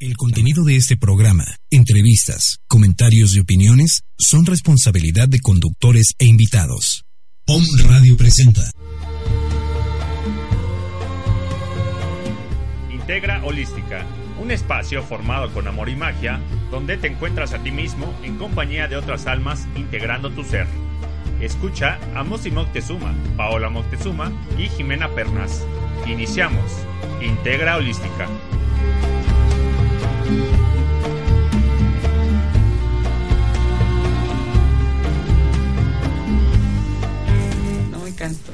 El contenido de este programa, entrevistas, comentarios y opiniones son responsabilidad de conductores e invitados. POM Radio presenta. Integra Holística, un espacio formado con amor y magia, donde te encuentras a ti mismo en compañía de otras almas integrando tu ser. Escucha a Mosi Moctezuma, Paola Moctezuma y Jimena Pernas. Iniciamos. Integra Holística. No me canto.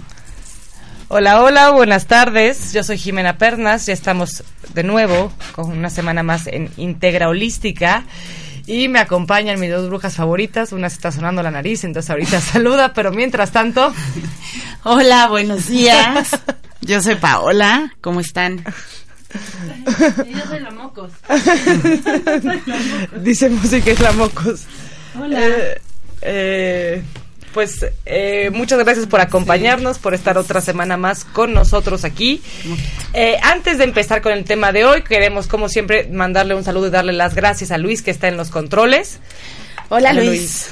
Hola, hola, buenas tardes. Yo soy Jimena Pernas. Ya estamos de nuevo con una semana más en Integra Holística. Y me acompañan mis dos brujas favoritas. Una se está sonando la nariz, entonces ahorita saluda, pero mientras tanto. Hola, buenos días. Yo soy Paola. ¿Cómo están? Yo soy la mocos. Dice música es la mocos. Hola. Eh, eh, pues eh, muchas gracias por acompañarnos, por estar otra semana más con nosotros aquí. Eh, antes de empezar con el tema de hoy, queremos, como siempre, mandarle un saludo y darle las gracias a Luis, que está en los controles. Hola, Luis.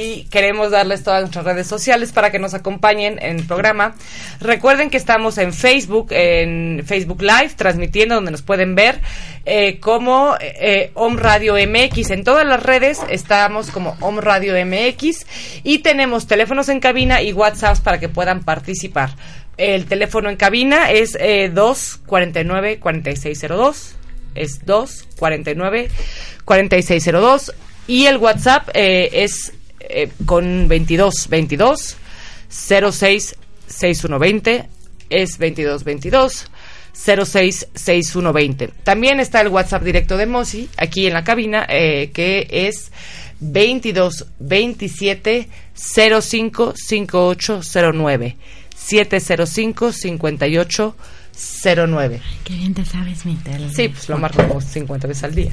Y queremos darles todas nuestras redes sociales para que nos acompañen en el programa. Recuerden que estamos en Facebook, en Facebook Live, transmitiendo, donde nos pueden ver, eh, como eh, Om Radio MX. En todas las redes estamos como Om Radio MX y tenemos teléfonos en cabina y WhatsApp para que puedan participar. El teléfono en cabina es eh, 249-4602. Es 249-4602. Y el WhatsApp eh, es eh, con 22 22 06 6120 es 22 22 06 6120. También está el WhatsApp directo de Mosi aquí en la cabina eh, que es 22 27 05 5809 705 58 09. Qué bien te sabes mi. Sí, pues lo marco como 50 veces al día.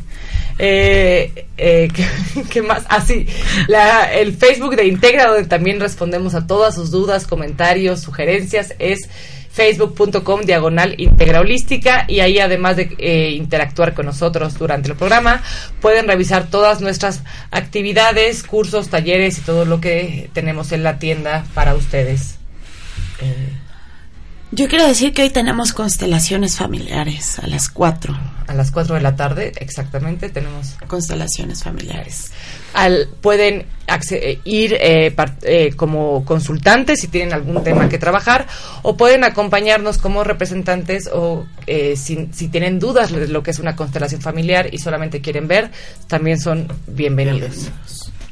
Eh, eh, ¿qué, qué más? Así, la, el Facebook de Integra, donde también respondemos a todas sus dudas, comentarios, sugerencias, es facebook.com diagonal integra holística y ahí además de eh, interactuar con nosotros durante el programa pueden revisar todas nuestras actividades, cursos, talleres y todo lo que tenemos en la tienda para ustedes. Eh, Yo quiero decir que hoy tenemos constelaciones familiares a las 4. a las 4 de la tarde, exactamente, tenemos Constelaciones familiares. al, pueden eh, ir eh, eh, como consultantes si tienen algún tema que trabajar o pueden acompañarnos como representantes o eh, si, si tienen dudas de lo que es una constelación familiar y solamente quieren ver, también son bienvenidos.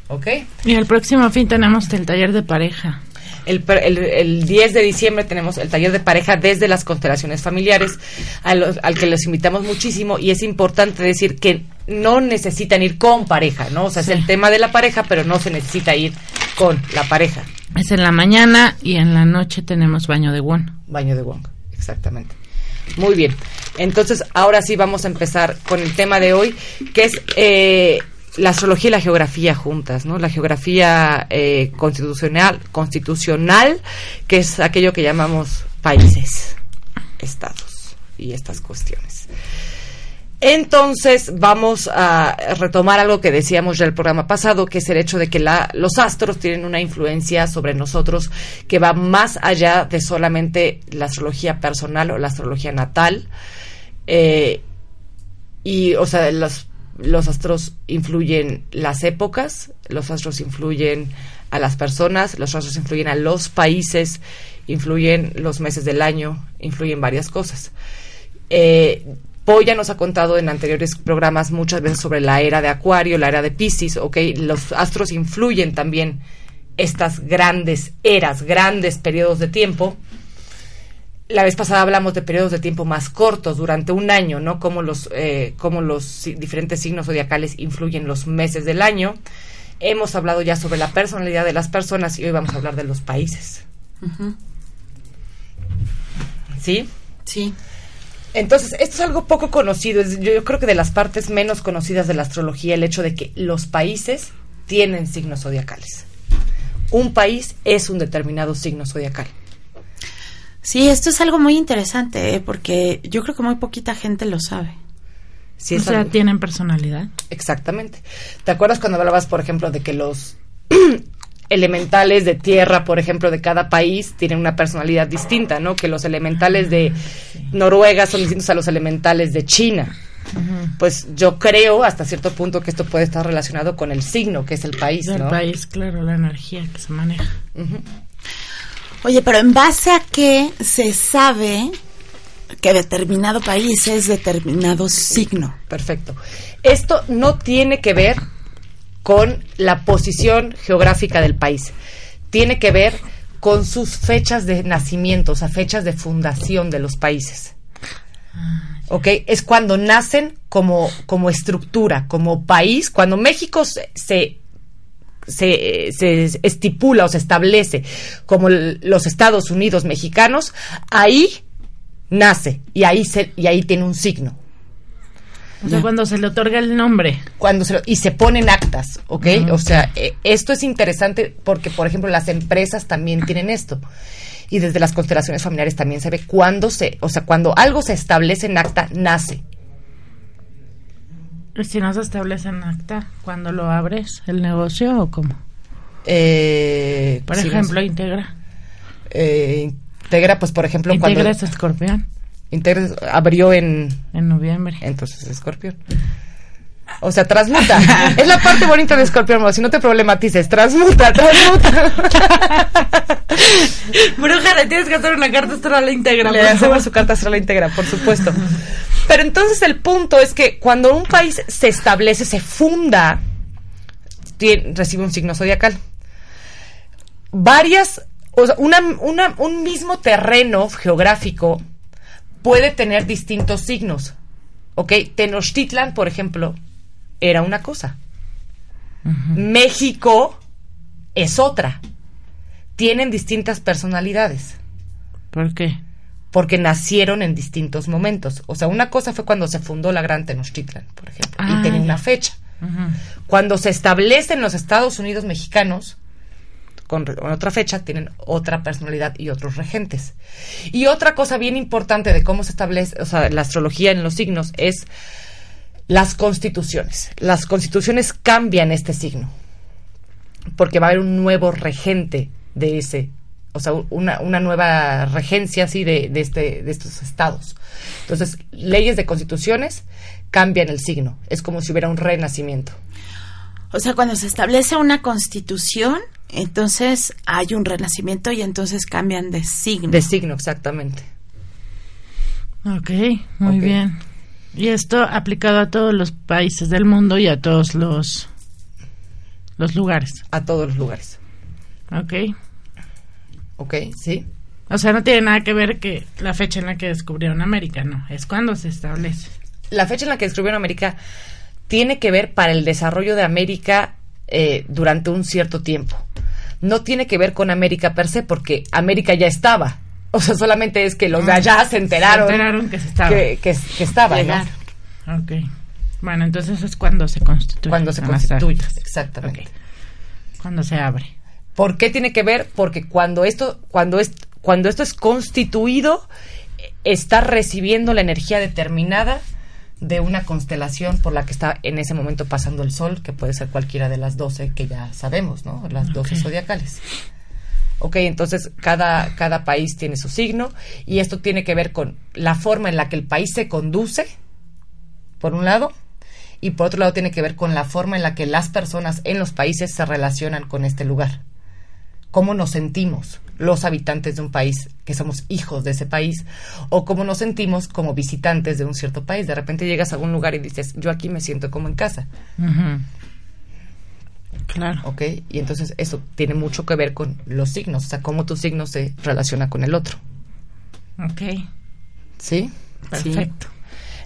¿Ok? Y el próximo fin tenemos el taller de pareja. El, el, el 10 de diciembre tenemos el taller de pareja desde las constelaciones familiares, al que los invitamos muchísimo y es importante decir que no necesitan ir con pareja, ¿no? O sea, Sí. es el tema de la pareja, pero no se necesita ir con la pareja. Es en la mañana y en la noche tenemos baño de Won. Baño de Wong, exactamente. Muy bien. Entonces, ahora sí vamos a empezar con el tema de hoy, que es eh, la astrología y la geografía juntas, ¿no? La geografía eh, constitucional, constitucional, que es aquello que llamamos países, estados y estas cuestiones. Entonces vamos a retomar algo que decíamos ya el programa pasado, que es el hecho de que la- los astros tienen una influencia sobre nosotros que va más allá de solamente la astrología personal o la astrología natal. Eh, y, o sea, los, los astros influyen las épocas, los astros influyen a las personas, los astros influyen a los países, influyen los meses del año, influyen varias cosas. Eh, Poe ya nos ha contado en anteriores programas muchas veces sobre la era de Acuario, la era de Pisces, ¿ok? Los astros influyen también estas grandes eras, grandes periodos de tiempo. La vez pasada hablamos de periodos de tiempo más cortos, durante un año, ¿no? Cómo los, eh, cómo los diferentes signos zodiacales influyen los meses del año. Hemos hablado ya sobre la personalidad de las personas y hoy vamos a hablar de los países. ¿Sí? Sí. Entonces, esto es algo poco conocido. Es- yo, yo creo que de las partes menos conocidas de la astrología, el hecho de que los países tienen signos zodiacales. Un país es un determinado signo zodiacal. Sí, esto es algo muy interesante, ¿eh? porque yo creo que muy poquita gente lo sabe. Sí, o es sea, algo- tienen personalidad. Exactamente. ¿Te acuerdas cuando hablabas, por ejemplo, de que los elementales de tierra, por ejemplo, de cada país tienen una personalidad distinta, ¿no? Que los elementales de Noruega son distintos a los elementales de China. Pues yo creo hasta cierto punto que esto puede estar relacionado con el signo, que es el país, ¿no? país, claro, la energía que se maneja. Oye, pero ¿en base a qué se sabe que determinado país es determinado signo? Perfecto. Esto no tiene que ver con la posición geográfica del país. Tiene que ver con sus fechas de nacimiento, o sea, fechas de fundación de los países. ¿Ok? Es cuando nacen como, como estructura, como país. Cuando México se, se, se- se estipula o se establece como los Estados Unidos mexicanos, ahí nace y ahí, se, y ahí tiene un signo O sea, cuando se le otorga el nombre. cuando se lo- y se ponen actas, ¿ok? O sea, eh, esto es interesante porque, por ejemplo, las empresas también tienen esto. Y desde las constelaciones familiares también se ve cuando se, o sea, cuando algo se establece en acta, nace. Y Si no se establece en acta, cuando lo abres, el negocio o cómo? Eh, Por ejemplo, no. Integra. Eh, Integra, pues, por ejemplo, Integra cuando es escorpión Integra abrió en, en noviembre. entonces, escorpión. O sea, transmuta. es la parte bonita de escorpión, si no te problematices, transmuta, transmuta. Bruja, le tienes que hacer una carta astral a la Integra. Le hacemos su carta astral íntegra, por supuesto. Pero entonces el punto es que cuando un país se establece, se funda, recibe un signo zodiacal. Varias, o sea, una, una- un mismo terreno geográfico puede tener distintos signos. ¿Ok? Tenochtitlan, por ejemplo, era una cosa. México es otra. Tienen distintas personalidades ¿Por qué? Porque nacieron en distintos momentos. O sea, una cosa fue cuando se fundó la Gran Tenochtitlan, por ejemplo, Ah, y tenía una fecha. Ujú. Cuando se establecen los Estados Unidos mexicanos, con, con otra fecha, tienen otra personalidad y otros regentes. Y otra cosa bien importante de cómo se establece, o sea, la astrología en los signos es las constituciones. Las constituciones cambian este signo, porque va a haber un nuevo regente de ese, o sea, una, una nueva regencia así de, de, este, de estos estados. Entonces, leyes de constituciones cambian el signo. Es como si hubiera un renacimiento. O sea, cuando se establece una constitución, entonces hay un renacimiento y entonces cambian de signo. De signo, exactamente. Ok, muy bien. Y esto aplicado a todos los países del mundo y a todos los, los lugares. A todos los lugares. Ok. ¿Ok? ¿Sí? O sea, no tiene nada que ver que la fecha en la que descubrieron América, no. Es cuando se establece. La fecha en la que descubrieron América tiene que ver para el desarrollo de América eh, durante un cierto tiempo. No tiene que ver con América per se, porque América ya estaba. O sea, solamente es que los de allá se enteraron, Se enteraron que se estaba. que, que, que estaba, ¿no? Llegaron. Ok. Bueno, entonces es cuando se constituye. Cuando se constituye. Exactamente. Cuando se abre. ¿Por qué tiene que ver? Porque cuando esto, cuando es, cuando esto es constituido, está recibiendo la energía determinada de una constelación por la que está en ese momento pasando el sol, que puede ser cualquiera de las 12 que ya sabemos, ¿no? Las 12 Ok. zodiacales. Ok, entonces cada, cada país tiene su signo y esto tiene que ver con la forma en la que el país se conduce, por un lado, y por otro lado tiene que ver con la forma en la que las personas en los países se relacionan con este lugar. Cómo nos sentimos los habitantes de un país, que somos hijos de ese país, o cómo nos sentimos como visitantes de un cierto país. De repente llegas a un lugar y dices, yo aquí me siento como en casa. Claro. ¿ok? Y entonces eso tiene mucho que ver con los signos, o sea, cómo tu signo se relaciona con el otro. Ok, ¿Sí? perfecto.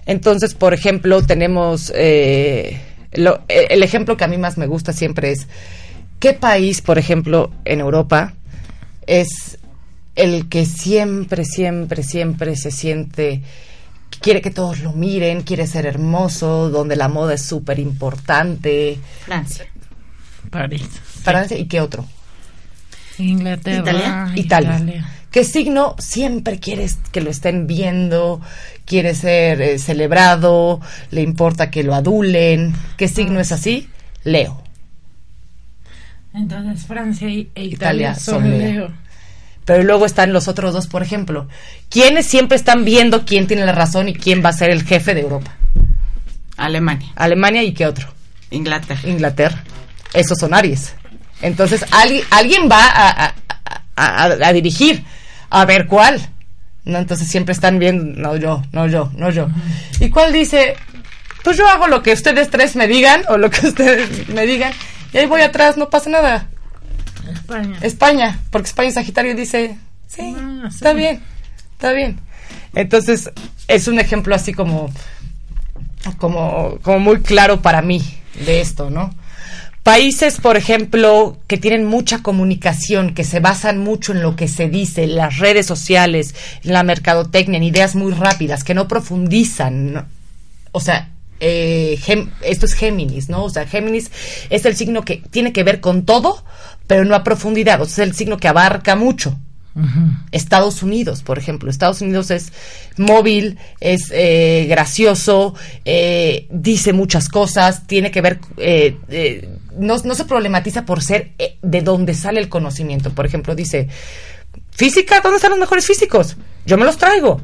Entonces, por ejemplo, tenemos eh, lo- eh, el ejemplo que a mí más me gusta siempre es qué país, por ejemplo, en Europa es el que siempre, siempre, siempre se siente quiere que todos lo miren, quiere ser hermoso, donde la moda es súper importante. Francia. París. Francia y qué otro. Inglaterra. Italia. Italia. ¿Qué signo siempre quieres que lo estén viendo? Quiere ser eh, celebrado, le importa que lo adulen. ¿Qué signo es así? Leo. Entonces Francia y, e Italia Italia, son Leo. Leo. Pero luego están los otros dos, por ejemplo. ¿Quiénes siempre están viendo quién tiene la razón y quién va a ser el jefe de Europa? Alemania. Alemania y qué otro? Inglaterra. Inglaterra. Esos son Aries. Entonces, alguien, alguien va a, a- a- a- a dirigir. A ver cuál. ¿No? Entonces siempre están viendo, no yo, no yo, no yo. ¿Y cuál dice? Pues yo hago lo que ustedes tres me digan o lo que ustedes me digan. Y ahí voy atrás, no pasa nada. España. España, porque España Sagitario dice, sí, Ah, sí. está bien, está bien. Entonces, es un ejemplo así como, como, como muy claro para mí de esto, ¿no? Países, por ejemplo, que tienen mucha comunicación, que se basan mucho en lo que se dice, en las redes sociales, en la mercadotecnia, en ideas muy rápidas, que no profundizan, ¿no? o sea, eh, Gem- esto es Géminis, ¿no? O sea, Géminis es el signo que tiene que ver con todo, pero no a profundidad, o sea, es el signo que abarca mucho. Estados Unidos, por ejemplo. Estados Unidos es móvil, es eh, gracioso, eh, dice muchas cosas, tiene que ver, eh, no, no se problematiza por ser de donde sale el conocimiento. Por ejemplo, dice, física, ¿dónde están los mejores físicos? Yo me los traigo.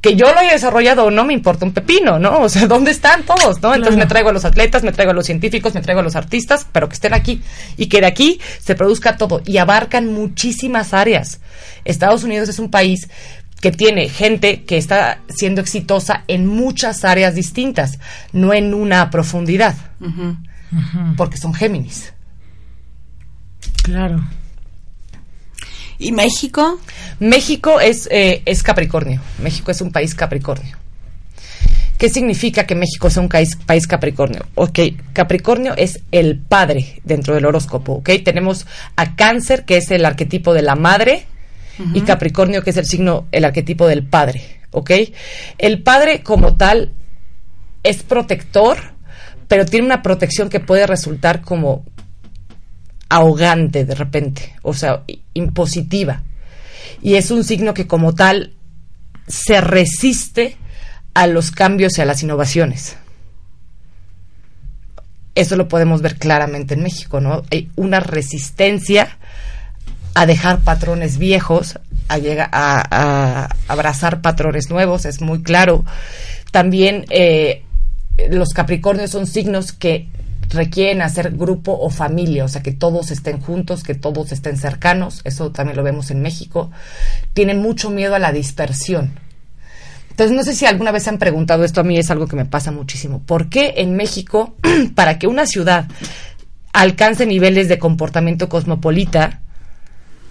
Que yo lo haya desarrollado o no me importa un pepino, ¿no? O sea, ¿dónde están todos, no? Entonces me traigo a los atletas, me traigo a los científicos, me traigo a los artistas, pero que estén aquí y que de aquí se produzca todo y abarcan muchísimas áreas. Estados Unidos es un país que tiene gente que está siendo exitosa en muchas áreas distintas, no en una profundidad, porque son Géminis. Claro. ¿Y México? México es, eh, es Capricornio. México es un país Capricornio. ¿Qué significa que México sea un país, país Capricornio? Ok, Capricornio es el padre dentro del horóscopo, ¿ok? Tenemos a Cáncer, que es el arquetipo de la madre, y Capricornio, que es el signo, el arquetipo del padre, ¿ok? El padre como tal es protector, pero tiene una protección que puede resultar como ahogante de repente, o sea, impositiva. Y es un signo que como tal se resiste a los cambios y a las innovaciones. Eso lo podemos ver claramente en México, ¿no? Hay una resistencia a dejar patrones viejos, a, llegar, a abrazar patrones nuevos, es muy claro. También eh, los Capricornios son signos que requieren hacer grupo o familia, o sea, que todos estén juntos, que todos estén cercanos, eso también lo vemos en México. Tienen mucho miedo a la dispersión. Entonces, no sé si alguna vez se han preguntado esto, a mí es algo que me pasa muchísimo. ¿Por qué en México, para que una ciudad alcance niveles de comportamiento cosmopolita,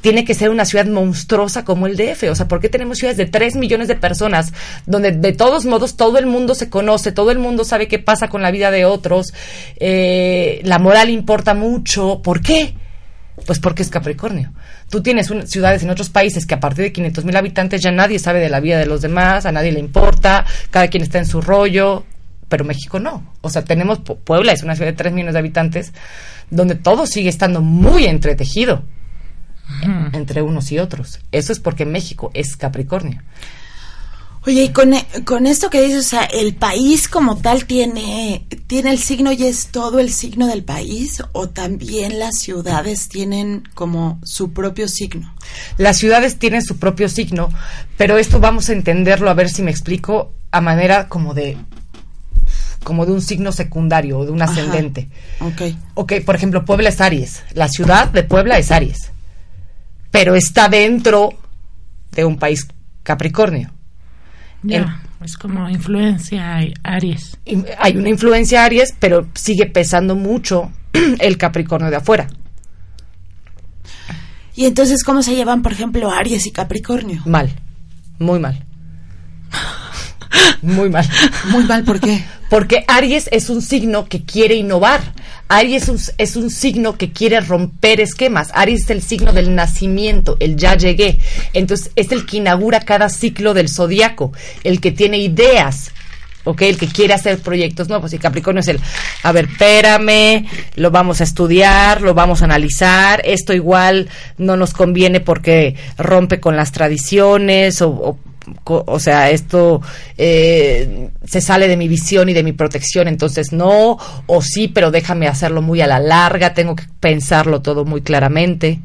tiene que ser una ciudad monstruosa como el DF. O sea, ¿por qué tenemos ciudades de 3 millones de personas donde de todos modos todo el mundo se conoce, todo el mundo sabe qué pasa con la vida de otros, eh, la moral importa mucho? ¿Por qué? Pues porque es Capricornio. Tú tienes ciudades en otros países que a partir de 500 mil habitantes ya nadie sabe de la vida de los demás, a nadie le importa, cada quien está en su rollo, pero México no. O sea, tenemos Pu- Puebla, es una ciudad de 3 millones de habitantes, donde todo sigue estando muy entretejido entre unos y otros. Eso es porque México es Capricornio. Oye, y con, e- con esto que dices, o sea, el país como tal tiene, tiene el signo y es todo el signo del país, o también las ciudades tienen como su propio signo. Las ciudades tienen su propio signo, pero esto vamos a entenderlo, a ver si me explico, a manera como de como de un signo secundario o de un Ajá. ascendente. Ok. Ok, por ejemplo, Puebla es Aries. La ciudad de Puebla es Aries. Pero está dentro de un país Capricornio. Ya, es como influencia Aries. Hay una influencia Aries, pero sigue pesando mucho el Capricornio de afuera. Y entonces, ¿cómo se llevan, por ejemplo, Aries y Capricornio? Mal. Muy mal. Muy mal. Muy mal, ¿por qué? Porque Aries es un signo que quiere innovar. Aries es un, es un signo que quiere romper esquemas. Aries es el signo del nacimiento, el ya llegué. Entonces es el que inaugura cada ciclo del zodiaco, el que tiene ideas, ¿ok? El que quiere hacer proyectos nuevos. Y Capricornio es el, a ver, espérame, lo vamos a estudiar, lo vamos a analizar, esto igual no nos conviene porque rompe con las tradiciones o, o sea, esto eh, se sale de mi visión y de mi protección, entonces no, o sí, pero déjame hacerlo muy a la larga, tengo que pensarlo todo muy claramente.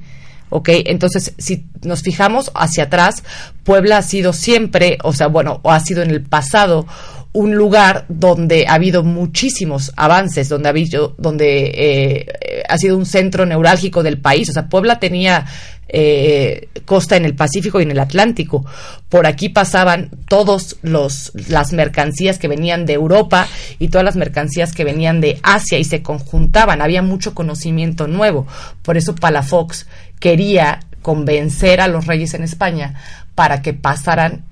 ¿ok? Entonces, si nos fijamos hacia atrás, Puebla ha sido siempre, o sea, bueno, o ha sido en el pasado un lugar donde ha habido muchísimos avances, donde ha habido, donde eh, eh, ha sido un centro neurálgico del país. O sea, Puebla tenía eh, costa en el Pacífico y en el Atlántico. Por aquí pasaban todos los las mercancías que venían de Europa y todas las mercancías que venían de Asia y se conjuntaban. Había mucho conocimiento nuevo. Por eso Palafox quería convencer a los reyes en España para que pasaran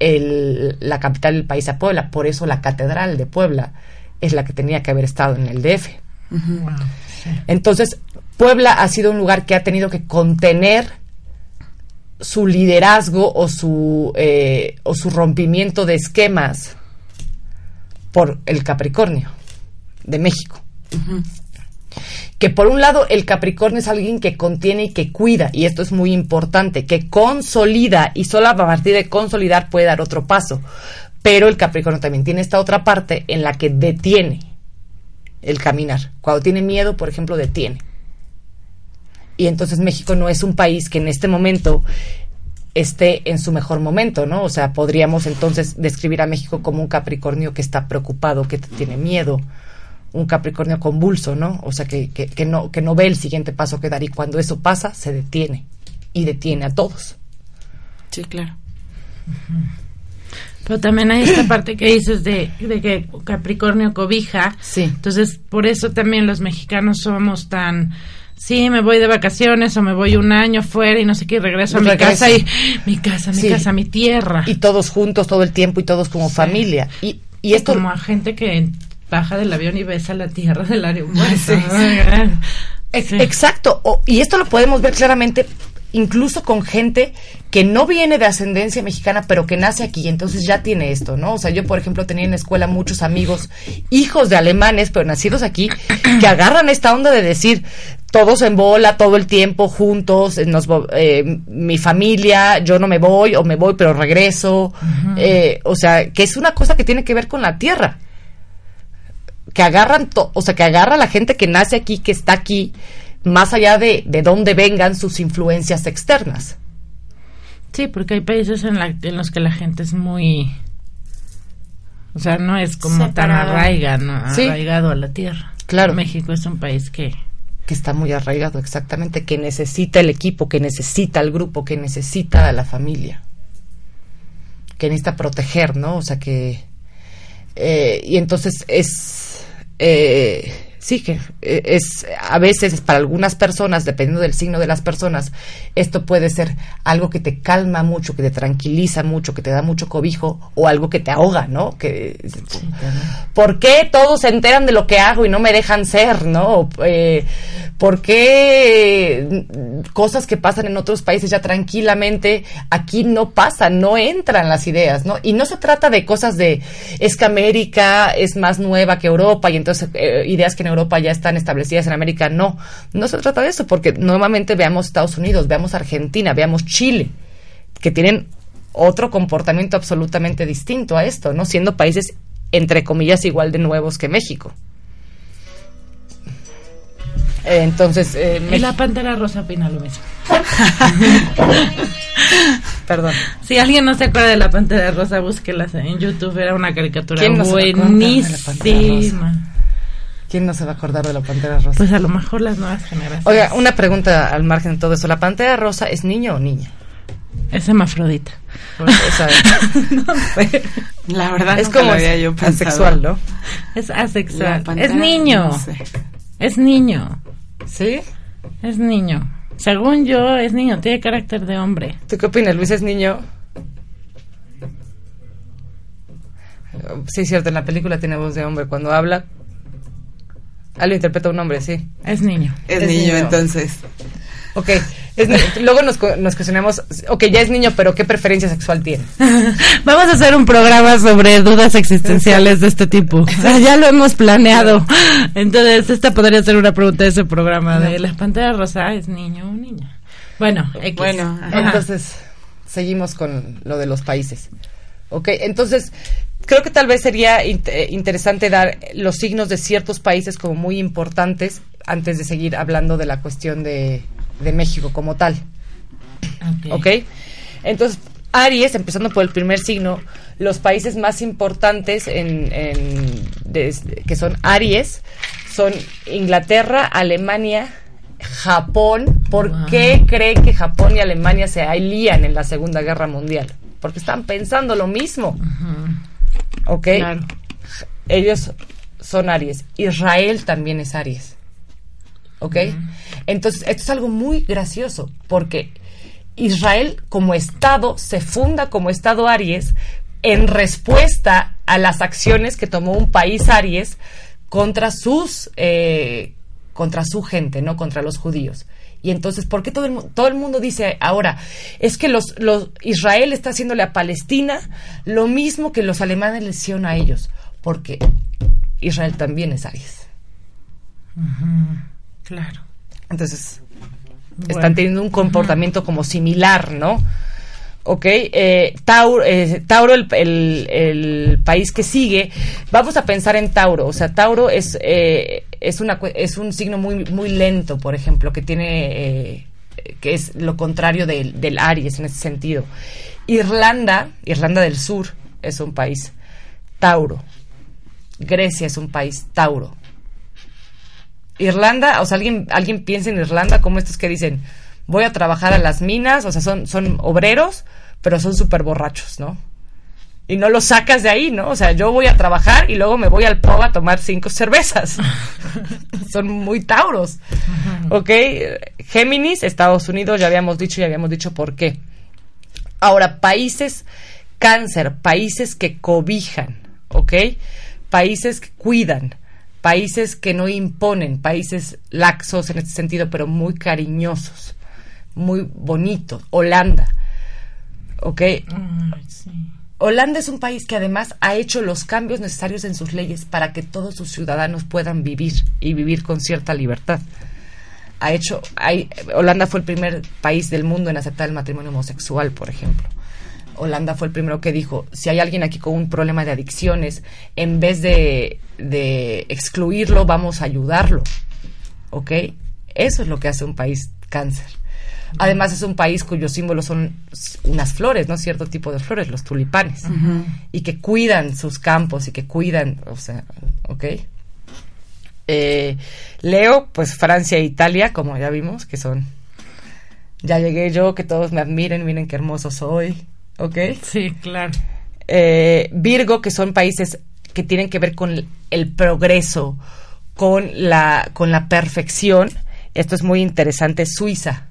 el- la capital del país a Puebla. Por eso la catedral de Puebla es la que tenía que haber estado en el DF. Entonces, Puebla ha sido un lugar que ha tenido que contener su liderazgo o su, eh, o su rompimiento de esquemas por el Capricornio de México. Que por un lado el Capricornio es alguien que contiene y que cuida, y esto es muy importante, que consolida y solo a partir de consolidar puede dar otro paso. Pero el Capricornio también tiene esta otra parte en la que detiene el caminar. Cuando tiene miedo, por ejemplo, detiene. Y entonces México no es un país que en este momento esté en su mejor momento, ¿no? O sea, podríamos entonces describir a México como un Capricornio que está preocupado, que tiene miedo, un Capricornio convulso, ¿no? O sea, que, que, que no, que no ve el siguiente paso que dar y cuando eso pasa, se detiene y detiene a todos. Sí, claro. Pero también hay esta parte que dices de, de que Capricornio cobija. Sí. Entonces, por eso también los mexicanos somos tan... Sí, me voy de vacaciones o me voy un año fuera y no sé qué, y regreso a mi casa y mi casa, mi Sí. casa, mi tierra. Y todos juntos todo el tiempo y todos como familia. Y, y esto... como a gente que baja del avión y besa la tierra del aeropuerto. Sí, Ex- Sí. Exacto, O- y esto lo podemos ver claramente incluso con gente que no viene de ascendencia mexicana, pero que nace aquí, entonces ya tiene esto, ¿no? O sea, yo, por ejemplo, tenía en la escuela muchos amigos, hijos de alemanes, pero nacidos aquí, que agarran esta onda de decir, todos en bola, todo el tiempo, juntos, eh, nos eh, mi familia, yo no me voy, o me voy, pero regreso, eh, o sea, que es una cosa que tiene que ver con la tierra que agarran, to- o sea, que agarra a la gente que nace aquí, que está aquí, más allá de, de dónde vengan sus influencias externas. Sí, porque hay países en, la- en los que la gente es muy... O sea, no es como tan arraiga, ¿no? Sí. arraigado a la tierra. Claro. México es un país que... Que está muy arraigado, exactamente, que necesita el equipo, que necesita el grupo, que necesita a la familia, que necesita proteger, ¿no? O sea, que. eh, y entonces es. eh, sí, que eh, es. A veces, para algunas personas, dependiendo del signo de las personas, esto puede ser algo que te calma mucho, que te tranquiliza mucho, que te da mucho cobijo, o algo que te ahoga, ¿no? Que. ¿Por qué todos se enteran de lo que hago y no me dejan ser, no? Eh, ¿Por qué mm, cosas que pasan en otros países ya tranquilamente aquí no pasan, no entran las ideas, ¿no? Y no se trata de cosas de es que América es más nueva que Europa y entonces eh, ideas que en Europa ya están establecidas en América, no. No se trata de eso porque normalmente veamos Estados Unidos, veamos Argentina, veamos Chile, que tienen otro comportamiento absolutamente distinto a esto, ¿no? Siendo países entre comillas igual de nuevos que México. Entonces, eh, Y la Pantera Rosa opina lo mismo. perdón. Si alguien no se acuerda de la Pantera Rosa, búsquelas en YouTube. Era una caricatura ¿Quién no se va a acordar de la Pantera buenísima. ¿Quién no se va a acordar de la Pantera Rosa? Pues a lo mejor las nuevas generaciones. Oiga, una pregunta al margen de todo eso. ¿La Pantera Rosa es niño o niña? Es hermafrodita. O sea, La verdad es como había yo pensado. asexual, ¿no? Es asexual. pantera, Es niño. no sé. Es niño. ¿Sí? Es niño. Según yo, es niño. Tiene carácter de hombre. ¿Tú qué opinas? ¿Luis es niño? Sí, cierto, en la película tiene voz de hombre. Cuando habla, ah, lo interpreta un hombre, sí. Es niño. Es, Es niño, niño. entonces. Ok, es luego nos, nos cuestionamos, ok, ya es niño, pero ¿qué preferencia sexual tiene? Vamos a hacer un programa sobre dudas existenciales de este tipo. ya lo hemos planeado. Entonces, esta podría ser una pregunta de ese programa de ¿la pantalla rosa es niño o niña? Bueno, X. Bueno, Ajá. Entonces, seguimos con lo de los países. Ok, entonces, creo que tal vez sería eh, interesante dar los signos de ciertos países como muy importantes antes de seguir hablando de la cuestión de, de México como tal. ¿Ok? Entonces, Aries, empezando por el primer signo, los países más importantes en, que son Aries son Inglaterra, Alemania, Japón. ¿Por Wow. qué creen que Japón y Alemania se alían en la Segunda Guerra Mundial? Porque están pensando lo mismo. ¿Ok? Claro. Ellos son Aries. Israel también es Aries. ¿Ok? Entonces, esto es algo muy gracioso, porque Israel como Estado se funda como Estado Aries en respuesta a las acciones que tomó un país Aries contra sus eh, contra su gente, no contra los judíos. Y entonces, ¿por qué todo el, todo el mundo dice ahora? Es que los, los Israel está haciéndole a Palestina lo mismo que los alemanes le hicieron a ellos, porque Israel también es Aries. Claro. Entonces, Bueno. están teniendo un comportamiento como similar, ¿no? Ok, eh, Tauro, eh, Tauro el, el- el país que sigue, vamos a pensar en Tauro, o sea, Tauro es, eh, es, una, es un signo muy, muy lento, por ejemplo, que tiene, eh, que es lo contrario del, del Aries en ese sentido. Irlanda, Irlanda del Sur, es un país Tauro. Grecia es un país Tauro. Irlanda, o sea, alguien, alguien piensa en Irlanda como estos que dicen, voy a trabajar a las minas, o sea, son, son obreros, pero son súper borrachos, ¿no? Y no los sacas de ahí, ¿no? O sea, yo voy a trabajar y luego me voy al pub a tomar cinco cervezas. son muy tauros. ¿Ok? Géminis, Estados Unidos, ya habíamos dicho, ya habíamos dicho por qué. Ahora, países cáncer, países que cobijan, ¿ok? Países que cuidan, países que no imponen, países laxos en este sentido, pero muy cariñosos, muy bonitos. Holanda, ¿ok? Ay, sí. Holanda es un país que además ha hecho los cambios necesarios en sus leyes para que todos sus ciudadanos puedan vivir y vivir con cierta libertad. Ha hecho, hay, Holanda fue el primer país del mundo en aceptar el matrimonio homosexual, por ejemplo. Holanda fue el primero que dijo, si hay alguien aquí con un problema de adicciones, en vez de, de excluirlo, vamos a ayudarlo. ¿Ok? Eso es lo que hace un país cáncer. Además es un país cuyos símbolos son unas flores, ¿no? Cierto tipo de flores, los tulipanes. Y que cuidan sus campos y que cuidan, o sea, ¿ok? Eh, Leo, pues Francia e Italia, como ya vimos, que son... Ya llegué yo, que todos me admiren, miren qué hermoso soy, ¿ok? Sí, claro. eh, Virgo, que son países que tienen que ver con el progreso, con la, con la perfección. Esto es muy interesante. Suiza.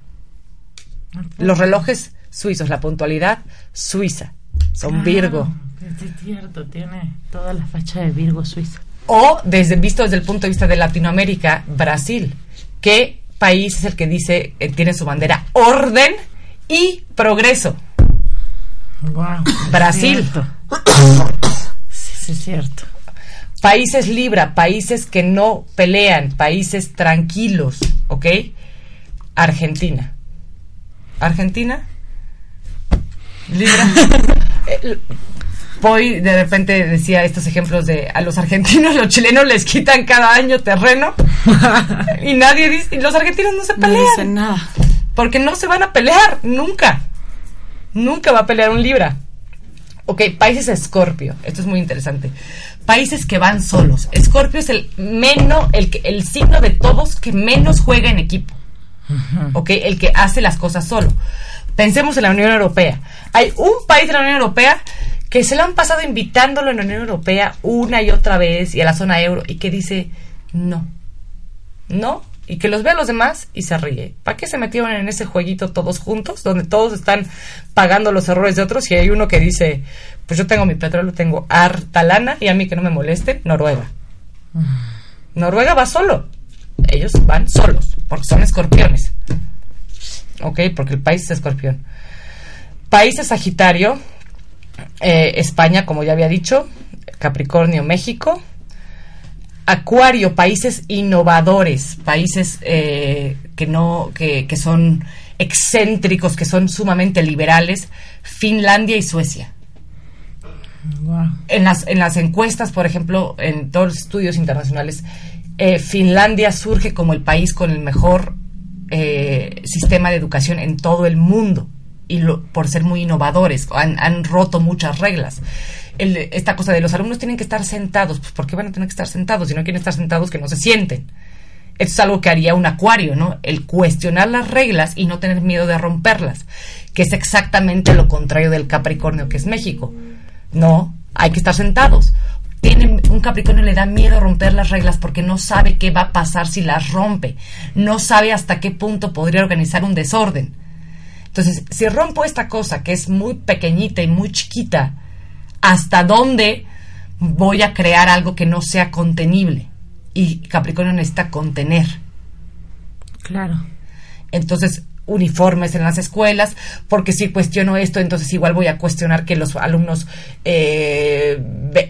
Los relojes suizos, la puntualidad suiza. Son Virgo. Es cierto, tiene toda la facha de Virgo suiza. O, desde, visto desde el punto de vista de Latinoamérica, Brasil. ¿Qué país es el que dice, eh, tiene su bandera orden y progreso? Wow. Brasil. Sí, sí, es cierto. Países Libra, países que no pelean, países tranquilos, ¿ok? Argentina. ¿Argentina? Libra. Eh, Voy, de repente decía estos ejemplos de a los argentinos, los chilenos les quitan cada año terreno y nadie dice, y los argentinos no se No pelean. dicen nada. Porque no se van a pelear, nunca. Nunca va a pelear un Libra. Ok, países Escorpio. Esto es muy interesante. Países que van solos. Escorpio es el menos, el, el signo de todos que menos juega en equipo. Ok, el que hace las cosas solo. Pensemos en la Unión Europea. Hay un país de la Unión Europea que se lo han pasado invitándolo en la Unión Europea una y otra vez y a la zona euro y que dice no. No, y que los vea a los demás y se ríe. ¿Para qué se metieron en ese jueguito todos juntos, donde todos están pagando los errores de otros y hay uno que dice, pues yo tengo mi petróleo, tengo harta lana y a mí que no me moleste, Noruega. Noruega va solo. Ellos van solos, porque son escorpiones. Ok, porque el país es escorpión. País es Sagitario, eh, España, como ya había dicho, Capricornio, México, Acuario, países innovadores, países eh, que no, que, que son excéntricos, que son sumamente liberales, Finlandia y Suecia. En, las, en las encuestas, por ejemplo, en todos los estudios internacionales, eh, Finlandia surge como el país con el mejor eh, sistema de educación en todo el mundo y por ser muy innovadores, han, han roto muchas reglas esta cosa de los alumnos tienen que estar sentados. Pues, ¿por qué van a tener que estar sentados? Si no quieren estar sentados, que no se sienten. Esto es algo que haría un acuario, ¿no? El cuestionar las reglas y no tener miedo de romperlas, que es exactamente lo contrario del Capricornio, que es México. No, hay que estar sentados. Tiene, un Capricornio le da miedo romper las reglas porque no sabe qué va a pasar si las rompe. No sabe hasta qué punto podría organizar un desorden. Entonces, si rompo esta cosa que es muy pequeñita y muy chiquita, hasta dónde voy a crear algo que no sea contenible. Y Capricornio necesita contener. Claro. Entonces, uniformes en las escuelas, porque si cuestiono esto, entonces igual voy a cuestionar que los alumnos eh,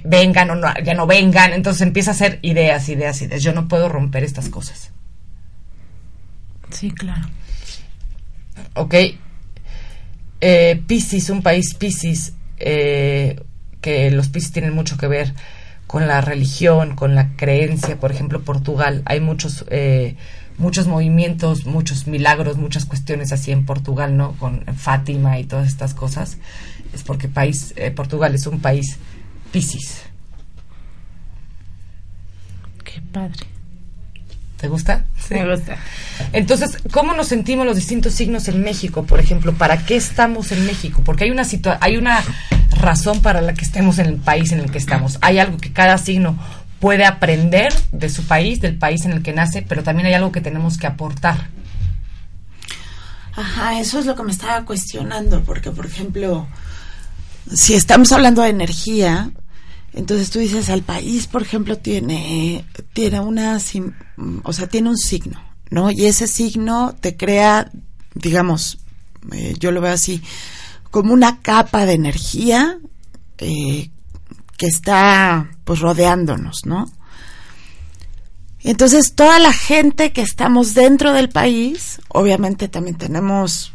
vengan o no, ya no vengan. Entonces empieza a hacer ideas, ideas, ideas. Yo no puedo romper estas cosas. Sí, claro. Ok. Eh, Pisces, un país Pisces, eh, que los Pisces tienen mucho que ver con la religión, con la creencia. Por ejemplo, Portugal, hay muchos, eh, muchos movimientos, muchos milagros, muchas cuestiones así en Portugal, ¿no? Con Fátima y todas estas cosas. Es porque país, eh, Portugal es un país Piscis. Qué padre. ¿Te gusta? Sí. Me gusta. Entonces, ¿cómo nos sentimos los distintos signos en México, por ejemplo? ¿Para qué estamos en México? Porque hay una hay una razón para la que estemos en el país en el que estamos. Hay algo que cada signo puede aprender de su país, del país en el que nace, pero también hay algo que tenemos que aportar. Ajá, eso es lo que me estaba cuestionando, porque por ejemplo, si estamos hablando de energía, entonces tú dices, el país, por ejemplo, tiene, tiene una, o sea, tiene un signo, ¿no? Y ese signo te crea, digamos, eh, yo lo veo así, como una capa de energía eh, que está, pues, rodeándonos, ¿no? Entonces, toda la gente que estamos dentro del país, obviamente también tenemos,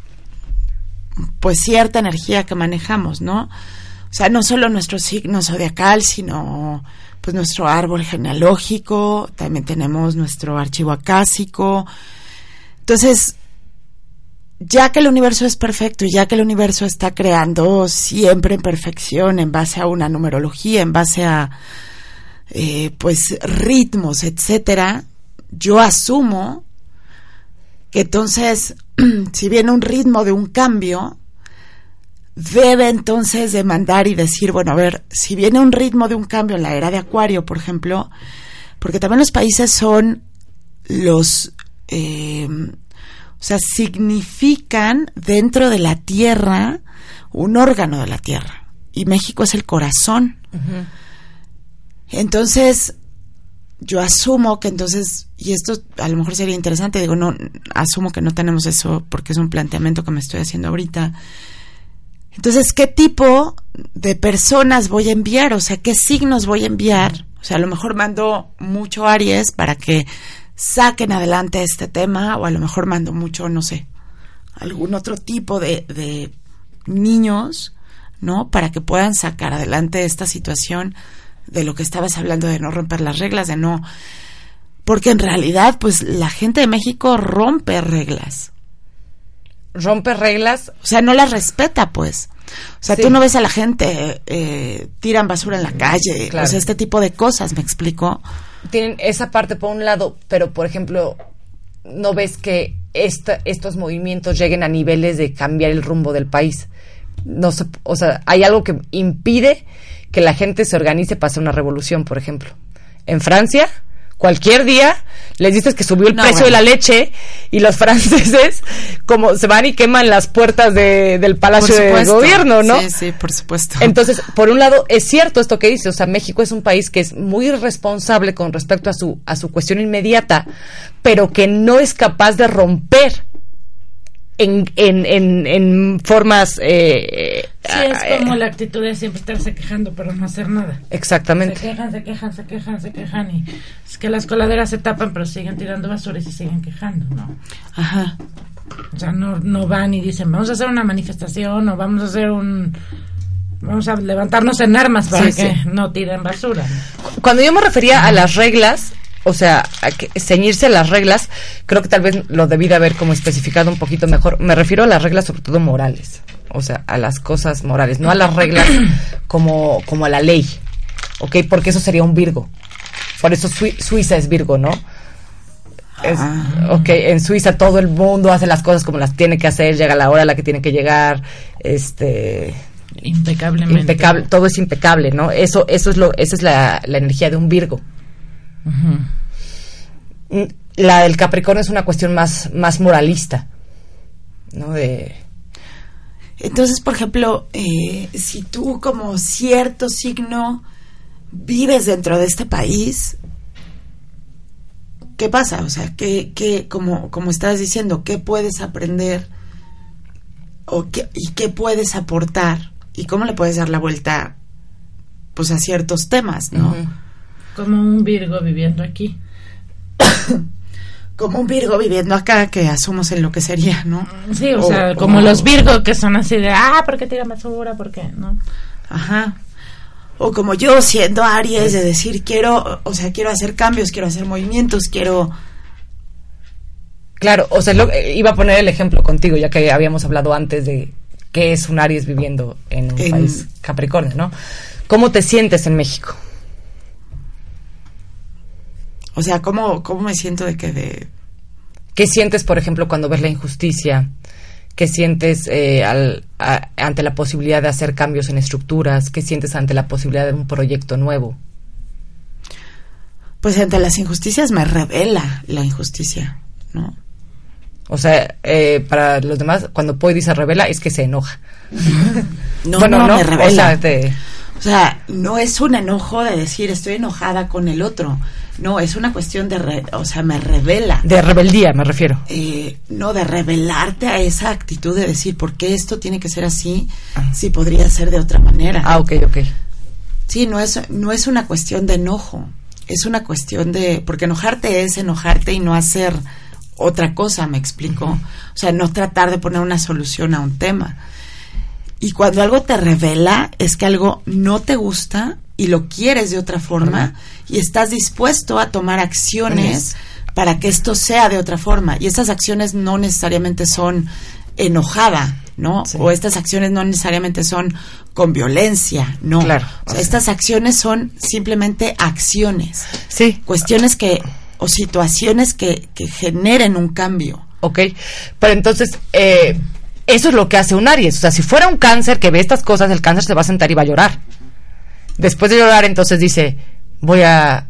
pues, cierta energía que manejamos, ¿no? O sea, no solo nuestro signo zodiacal, sino pues nuestro árbol genealógico, también tenemos nuestro archivo acásico. Entonces, ya que el universo es perfecto y ya que el universo está creando siempre en perfección en base a una numerología, en base a eh, pues ritmos, etcétera, yo asumo que entonces, si viene un ritmo de un cambio, debe entonces demandar y decir, bueno, a ver, si viene un ritmo de un cambio en la era de Acuario, por ejemplo, porque también los países son los, eh, o sea, significan dentro de la Tierra un órgano de la Tierra. Y México es el corazón. Entonces, yo asumo que entonces, y esto a lo mejor sería interesante, digo, no, asumo que no tenemos eso porque es un planteamiento que me estoy haciendo ahorita, entonces, ¿qué tipo de personas voy a enviar? O sea, ¿qué signos voy a enviar? O sea, a lo mejor mando mucho Aries para que saquen adelante este tema, o a lo mejor mando mucho, no sé, algún otro tipo de, de niños, ¿no? Para que puedan sacar adelante esta situación de lo que estabas hablando, de no romper las reglas, de no... Porque en realidad, pues la gente de México rompe reglas rompe reglas. O sea, no las respeta, pues. O sea, tú no ves a la gente, eh, tiran basura en la calle, o sea, este tipo de cosas, ¿me explico? Tienen esa parte por un lado, pero por ejemplo, no ves que esta, estos movimientos lleguen a niveles de cambiar el rumbo del país. No o sea, hay algo que impide que la gente se organice para hacer una revolución, por ejemplo. En Francia, cualquier día les dices que subió el No, precio de la leche y los franceses como se van y queman las puertas de- del Palacio de. Gobierno, ¿no? Sí, sí, por supuesto. Entonces, por un lado, es cierto esto que dice, o sea, México es un país que es muy responsable con respecto a su, a su cuestión inmediata, pero que no es capaz de romper en, en, en, en formas... eh, Sí, es eh, como la actitud de siempre estarse quejando, pero no hacer nada. Se Exactamente. quejan, se quejan, se quejan, se quejan y es que las coladeras se tapan, pero siguen tirando basura y se siguen quejando, ¿no? Ajá. O sea, no, no van y dicen, vamos a hacer una manifestación o vamos a hacer un... Vamos a levantarnos en armas para Sí, que sí. no tiren basura. Cuando yo me refería a las reglas, o sea, ceñirse a las reglas, creo que tal vez lo debí de haber como especificado un poquito mejor. Me refiero a las reglas sobre todo morales, o sea, a las cosas morales, no a las reglas como, como a la ley, ¿ok? Porque eso sería un Virgo. Por eso Sui- Suiza es Virgo, ¿no? Es- Ah. ok, en Suiza todo el mundo hace las cosas como las tiene que hacer, llega la hora a la que tiene que llegar, este, Impecablemente. impecable, todo es impecable, ¿no? Eso, eso es lo, esa es la, la energía de un Virgo. La del Capricornio es una cuestión más, más moralista, ¿no? De, Entonces, por ejemplo, eh, si tú como cierto signo vives dentro de este país, ¿qué pasa? O sea, ¿qué, qué, como, como estás diciendo, qué puedes aprender o qué, y qué puedes aportar y cómo le puedes dar la vuelta pues a ciertos temas, ¿no? Como un Virgo viviendo aquí. Como un Virgo viviendo acá que asumo en lo que sería, ¿no? Sí, o, O- sea, o- como los Virgo que son así de, ah, ¿por qué tiran basura? ¿Por qué? ¿No? Ajá. O como yo siendo Aries de decir quiero, o sea, quiero hacer cambios, quiero hacer movimientos, quiero claro, o sea, lo- eh, iba a poner el ejemplo contigo, ya que habíamos hablado antes de qué es un Aries viviendo en un En- país Capricornio, ¿no? ¿Cómo te sientes en México? O sea, ¿cómo, cómo me siento de que de... ¿Qué sientes, por ejemplo, cuando ves la injusticia? ¿Qué sientes eh, al- a- ante la posibilidad de hacer cambios en estructuras? ¿Qué sientes ante la posibilidad de un proyecto nuevo? Pues ante las injusticias me revela la injusticia, ¿no? O sea, eh, para los demás, cuando Poi dice revela, es que se enoja. No, bueno, no, no, me o revela. sea, te- O sea, no es un enojo de decir estoy enojada con el otro. No, es una cuestión de, re- o sea, me revela. de rebeldía, me refiero. Eh, no, de revelarte a esa actitud de decir, ¿por qué esto tiene que ser así Ah. si podría ser de otra manera? Ah, ok, ok. Sí, no es, no es una cuestión de enojo, es una cuestión de, porque enojarte es enojarte y no hacer otra cosa, me explico. O sea, no tratar de poner una solución a un tema. Y cuando algo te revela es que algo no te gusta y lo quieres de otra forma y estás dispuesto a tomar acciones para que esto sea de otra forma. Y estas acciones no necesariamente son enojada, ¿no? Sí. O estas acciones no necesariamente son con violencia, no. Claro, O sea, estas acciones son simplemente acciones, Sí, cuestiones que o situaciones que, que generen un cambio. ok. Pero entonces, eh, eso es lo que hace un Aries. O sea, si fuera un cáncer que ve estas cosas, el cáncer se va a sentar y va a llorar. Después de llorar, entonces dice, voy a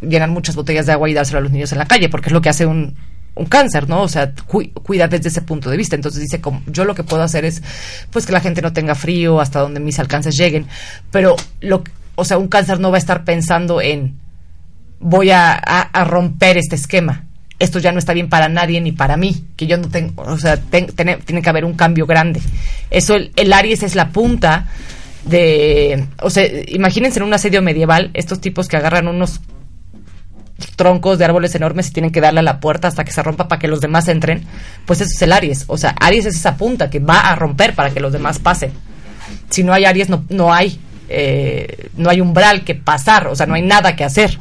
llenar muchas botellas de agua y dárselo a los niños en la calle, porque es lo que hace un, un cáncer, ¿no? O sea, cu- cuida desde ese punto de vista. Entonces dice, como, yo lo que puedo hacer es, pues, que la gente no tenga frío hasta donde mis alcances lleguen. Pero, lo, o sea, un cáncer no va a estar pensando en, voy a, a- romper este esquema. Esto ya no está bien para nadie ni para mí, que yo no tengo, o sea, tiene que haber un cambio grande. Eso, el, el Aries es la punta de, o sea, imagínense en un asedio medieval, estos tipos que agarran unos troncos de árboles enormes y tienen que darle a la puerta hasta que se rompa para que los demás entren, pues eso es el Aries. O sea, Aries es esa punta que va a romper para que los demás pasen. Si no hay Aries, no, no hay eh, no hay umbral que pasar, o sea, no hay nada que hacer.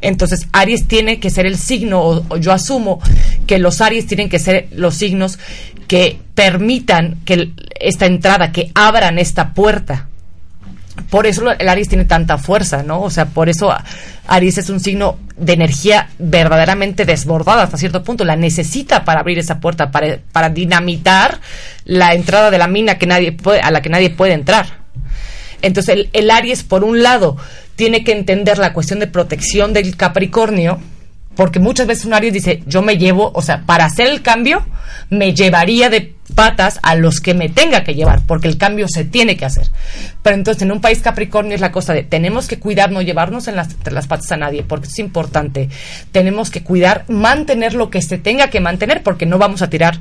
Entonces, Aries tiene que ser el signo, o, o yo asumo que los Aries tienen que ser los signos que permitan que esta entrada, que abran esta puerta por eso el Aries tiene tanta fuerza, ¿no? O sea, por eso Aries es un signo de energía verdaderamente desbordada hasta cierto punto. La necesita para abrir esa puerta, para, para dinamitar la entrada de la mina que nadie puede, a la que nadie puede entrar. Entonces, el, el Aries, por un lado, tiene que entender la cuestión de protección del Capricornio, porque muchas veces un Aries dice, yo me llevo, o sea, para hacer el cambio, me llevaría de patas a los que me tenga que llevar, porque el cambio se tiene que hacer. Pero entonces en un país Capricornio es la cosa de, tenemos que cuidar, no llevarnos en las, entre las patas a nadie, porque es importante. Tenemos que cuidar, mantener lo que se tenga que mantener, porque no vamos a tirar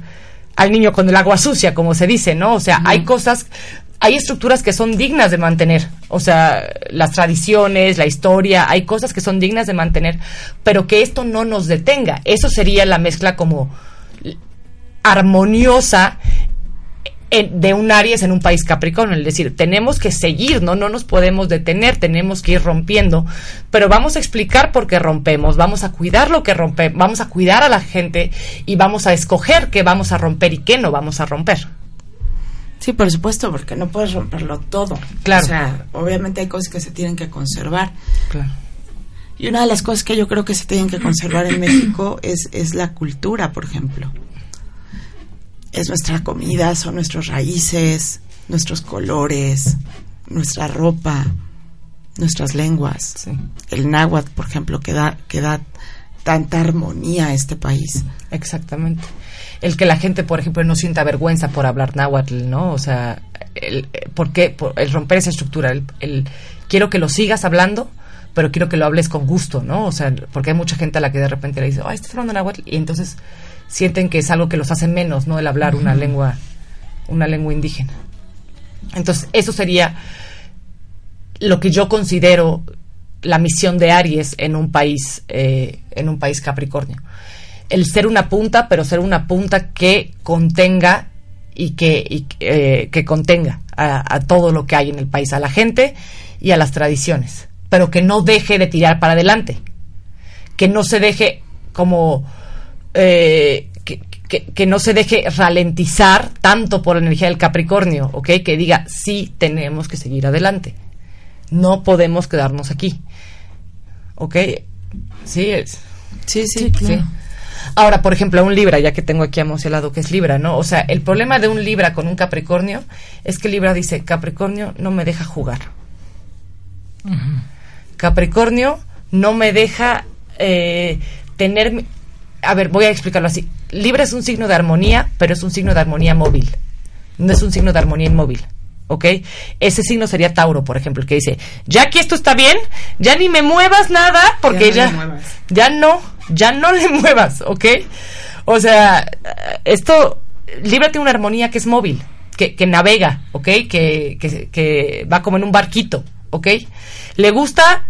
al niño con el agua sucia, como se dice, ¿no? O sea, hay cosas hay estructuras que son dignas de mantener, o sea, las tradiciones, la historia, hay cosas que son dignas de mantener, pero que esto no nos detenga. Eso sería la mezcla como armoniosa de un Aries en un país Capricornio, es decir, tenemos que seguir, ¿no? No nos podemos detener, tenemos que ir rompiendo, pero vamos a explicar por qué rompemos, vamos a cuidar lo que rompemos, vamos a cuidar a la gente y vamos a escoger qué vamos a romper y qué no vamos a romper. Sí, por supuesto, porque no puedes romperlo todo. Claro. O sea, obviamente hay cosas que se tienen que conservar. Claro. Y una de las cosas que yo creo que se tienen que conservar en México es, es la cultura, por ejemplo. Es nuestra comida, son nuestras raíces, nuestros colores, nuestra ropa, nuestras lenguas. El náhuatl, por ejemplo, que da, que da tanta armonía a este país. Exactamente el que la gente, por ejemplo, no sienta vergüenza por hablar náhuatl, ¿no? O sea, el, ¿por qué? el romper esa estructura, el, quiero que lo sigas hablando, pero quiero que lo hables con gusto, ¿no? O sea, porque hay mucha gente a la que de repente le dice, ay, estás hablando náhuatl, y entonces sienten que es algo que los hace menos, ¿no? El hablar una lengua, una lengua indígena. Entonces, eso sería lo que yo considero la misión de Aries en un país, eh, en un país Capricornio el ser una punta, pero ser una punta que contenga y que, eh, que contenga a, todo lo que hay en el país, a la gente y a las tradiciones, pero que no deje de tirar para adelante, que no se deje como... Eh, que, que, no se deje ralentizar tanto por la energía del Capricornio, ¿ok? Que diga, sí, tenemos que seguir adelante. No podemos quedarnos aquí. ¿Ok? Sí, es. Sí, sí, sí. Ahora, por ejemplo, un Libra, ya que tengo aquí a que es Libra, ¿no? O sea, el problema de un Libra con un Capricornio es que Libra dice, Capricornio no me deja jugar. Capricornio no me deja eh, tener... A ver, voy a explicarlo así. Libra es un signo de armonía, pero es un signo de armonía móvil. No es un signo de armonía inmóvil. ¿ok? Ese signo sería Tauro, por ejemplo, que dice, ya que esto está bien, ya ni me muevas nada, porque ya, ya, no, ya no le muevas, ¿ok? O sea, esto, líbrate una armonía que es móvil, que, que navega, ¿ok? Que, que, que va como en un barquito, ¿ok? Le gusta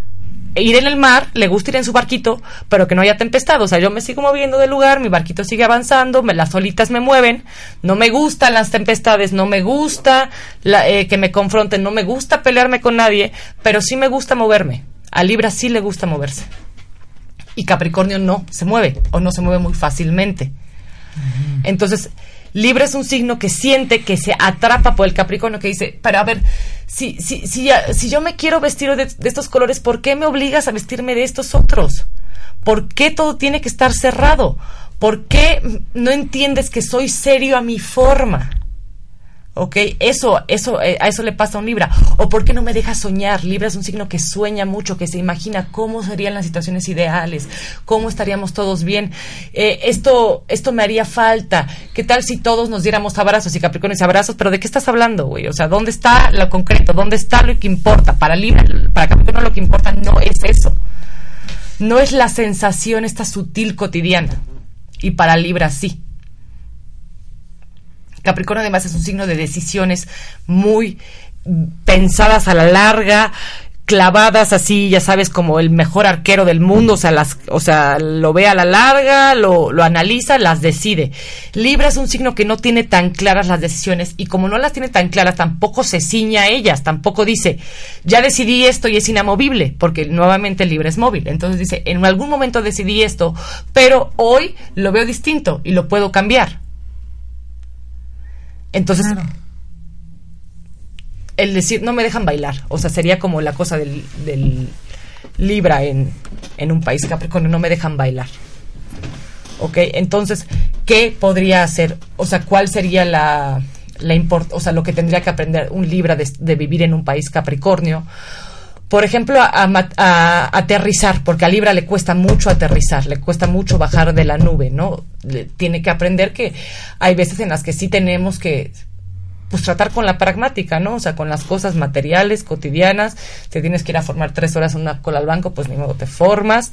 ir en el mar, le gusta ir en su barquito, pero que no haya tempestad. O sea, yo me sigo moviendo del lugar, mi barquito sigue avanzando, me, las olitas me mueven, no me gustan las tempestades, no me gusta eh, que me confronten, no me gusta pelearme con nadie, pero sí me gusta moverme. A Libra sí le gusta moverse. Y Capricornio no se mueve, o no se mueve muy fácilmente. Entonces, Libra es un signo que siente que se atrapa por el Capricornio, que dice, pero a ver, si, si, si, si yo me quiero vestir de, de estos colores, ¿por qué me obligas a vestirme de estos otros? ¿Por qué todo tiene que estar cerrado? ¿Por qué no entiendes que soy serio a mi forma? ¿Ok? Eso, eso, eh, a eso le pasa a un Libra. ¿O por qué no me deja soñar? Libra es un signo que sueña mucho, que se imagina cómo serían las situaciones ideales, cómo estaríamos todos bien. Eh, esto, esto me haría falta. ¿Qué tal si todos nos diéramos abrazos y Capricornio dice abrazos? Pero ¿de qué estás hablando, güey? O sea, ¿dónde está lo concreto? ¿Dónde está lo que importa? Para Libra, para Capricornio lo que importa no es eso. No es la sensación esta sutil cotidiana. Y para Libra sí. Capricornio además es un signo de decisiones muy pensadas a la larga, clavadas así, ya sabes, como el mejor arquero del mundo, o sea, las, o sea, lo ve a la larga, lo, lo analiza, las decide. Libra es un signo que no tiene tan claras las decisiones y como no las tiene tan claras, tampoco se ciña a ellas, tampoco dice, ya decidí esto y es inamovible, porque nuevamente Libra es móvil. Entonces dice, en algún momento decidí esto, pero hoy lo veo distinto y lo puedo cambiar. Entonces, el decir, no me dejan bailar, o sea, sería como la cosa del, Libra en, en un país Capricornio, no me dejan bailar. ¿Ok? Entonces, ¿qué podría hacer? O sea, ¿cuál sería la, la o sea, lo que tendría que aprender un Libra de, de, vivir en un país Capricornio? Por ejemplo, a, aterrizar, porque a Libra le cuesta mucho aterrizar, le cuesta mucho bajar de la nube, ¿no? Le- tiene que aprender que hay veces en las que sí tenemos que pues tratar con la pragmática, ¿no? O sea, con las cosas materiales, cotidianas, te tienes que ir a formar tres horas una cola al banco, pues ni modo te formas,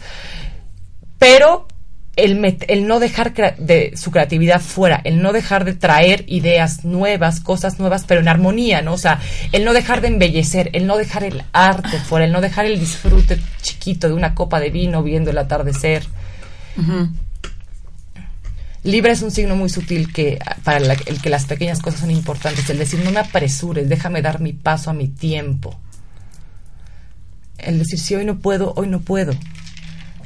pero el, met- el no dejar de su creatividad fuera, el no dejar de traer ideas nuevas, cosas nuevas, pero en armonía, ¿no? O sea, el no dejar de embellecer, el no dejar el arte fuera, el no dejar el disfrute chiquito de una copa de vino viendo el atardecer. Libra es un signo muy sutil que para la- el que las pequeñas cosas son importantes, el decir no me apresures, déjame dar mi paso a mi tiempo. El decir si hoy no puedo, hoy no puedo.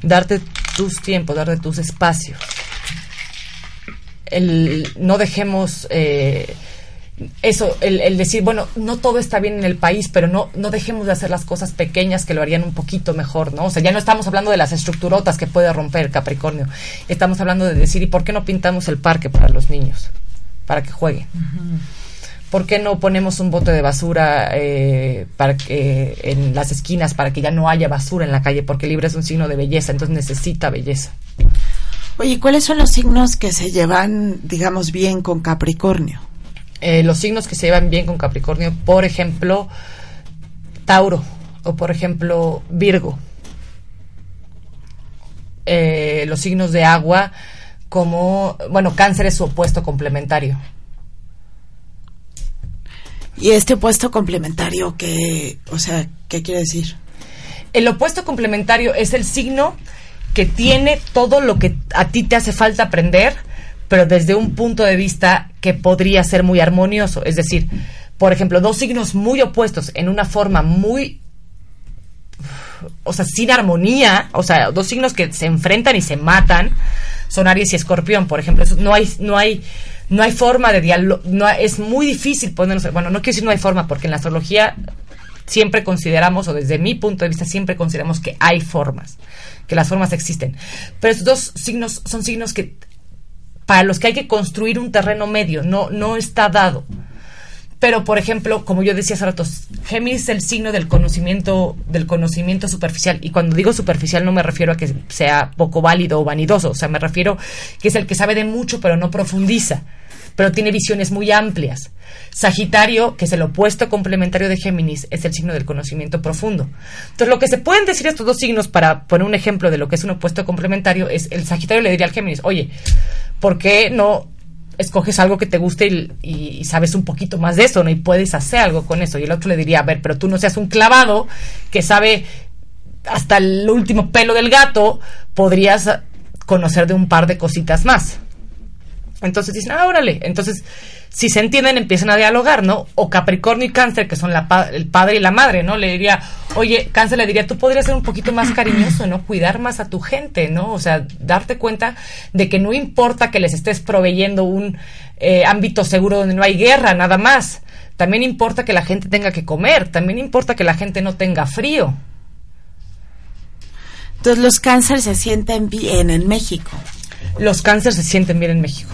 Darte tus tiempos, darte tus espacios. El no dejemos eh, eso, el, el decir, bueno, no todo está bien en el país, pero no, no dejemos de hacer las cosas pequeñas que lo harían un poquito mejor, ¿no? O sea, ya no estamos hablando de las estructurotas que puede romper Capricornio. Estamos hablando de decir, ¿y por qué no pintamos el parque para los niños? Para que jueguen. ¿Por qué no ponemos un bote de basura eh, para que en las esquinas para que ya no haya basura en la calle? Porque Libra es un signo de belleza, entonces necesita belleza. Oye, ¿cuáles son los signos que se llevan, digamos, bien con Capricornio? Eh, los signos que se llevan bien con Capricornio, por ejemplo, Tauro o por ejemplo Virgo. Eh, los signos de agua como, bueno, cáncer es su opuesto complementario. Y este opuesto complementario, que, o sea, ¿qué quiere decir? El opuesto complementario es el signo que tiene todo lo que a ti te hace falta aprender, pero desde un punto de vista que podría ser muy armonioso. Es decir, por ejemplo, dos signos muy opuestos en una forma muy o sea, sin armonía, o sea, dos signos que se enfrentan y se matan, son Aries y Escorpión, por ejemplo. No hay, no hay, no hay forma de diálogo, no, es muy difícil ponernos, bueno, no quiero decir no hay forma, porque en la astrología siempre consideramos, o desde mi punto de vista, siempre consideramos que hay formas, que las formas existen. Pero estos dos signos son signos que para los que hay que construir un terreno medio, no, no está dado. Pero, por ejemplo, como yo decía hace rato, Géminis es el signo del conocimiento, del conocimiento superficial. Y cuando digo superficial no me refiero a que sea poco válido o vanidoso. O sea, me refiero que es el que sabe de mucho pero no profundiza. Pero tiene visiones muy amplias. Sagitario, que es el opuesto complementario de Géminis, es el signo del conocimiento profundo. Entonces, lo que se pueden decir estos dos signos, para poner un ejemplo de lo que es un opuesto complementario, es el Sagitario le diría al Géminis, oye, ¿por qué no escoges algo que te guste y, sabes un poquito más de eso, ¿no? Y puedes hacer algo con eso. Y el otro le diría, a ver, pero tú no seas un clavado que sabe hasta el último pelo del gato, podrías conocer de un par de cositas más. Entonces dicen, ah, órale. Entonces, si se entienden, empiezan a dialogar, ¿no? O Capricornio y Cáncer, que son la pa- el padre y la madre, ¿no? Le diría, oye, Cáncer le diría, tú podrías ser un poquito más cariñoso, ¿no? Cuidar más a tu gente, ¿no? O sea, darte cuenta de que no importa que les estés proveyendo un eh, ámbito seguro donde no hay guerra, nada más. También importa que la gente tenga que comer, también importa que la gente no tenga frío. Entonces los cánceres se sienten bien en México. los cánceres se sienten bien en México.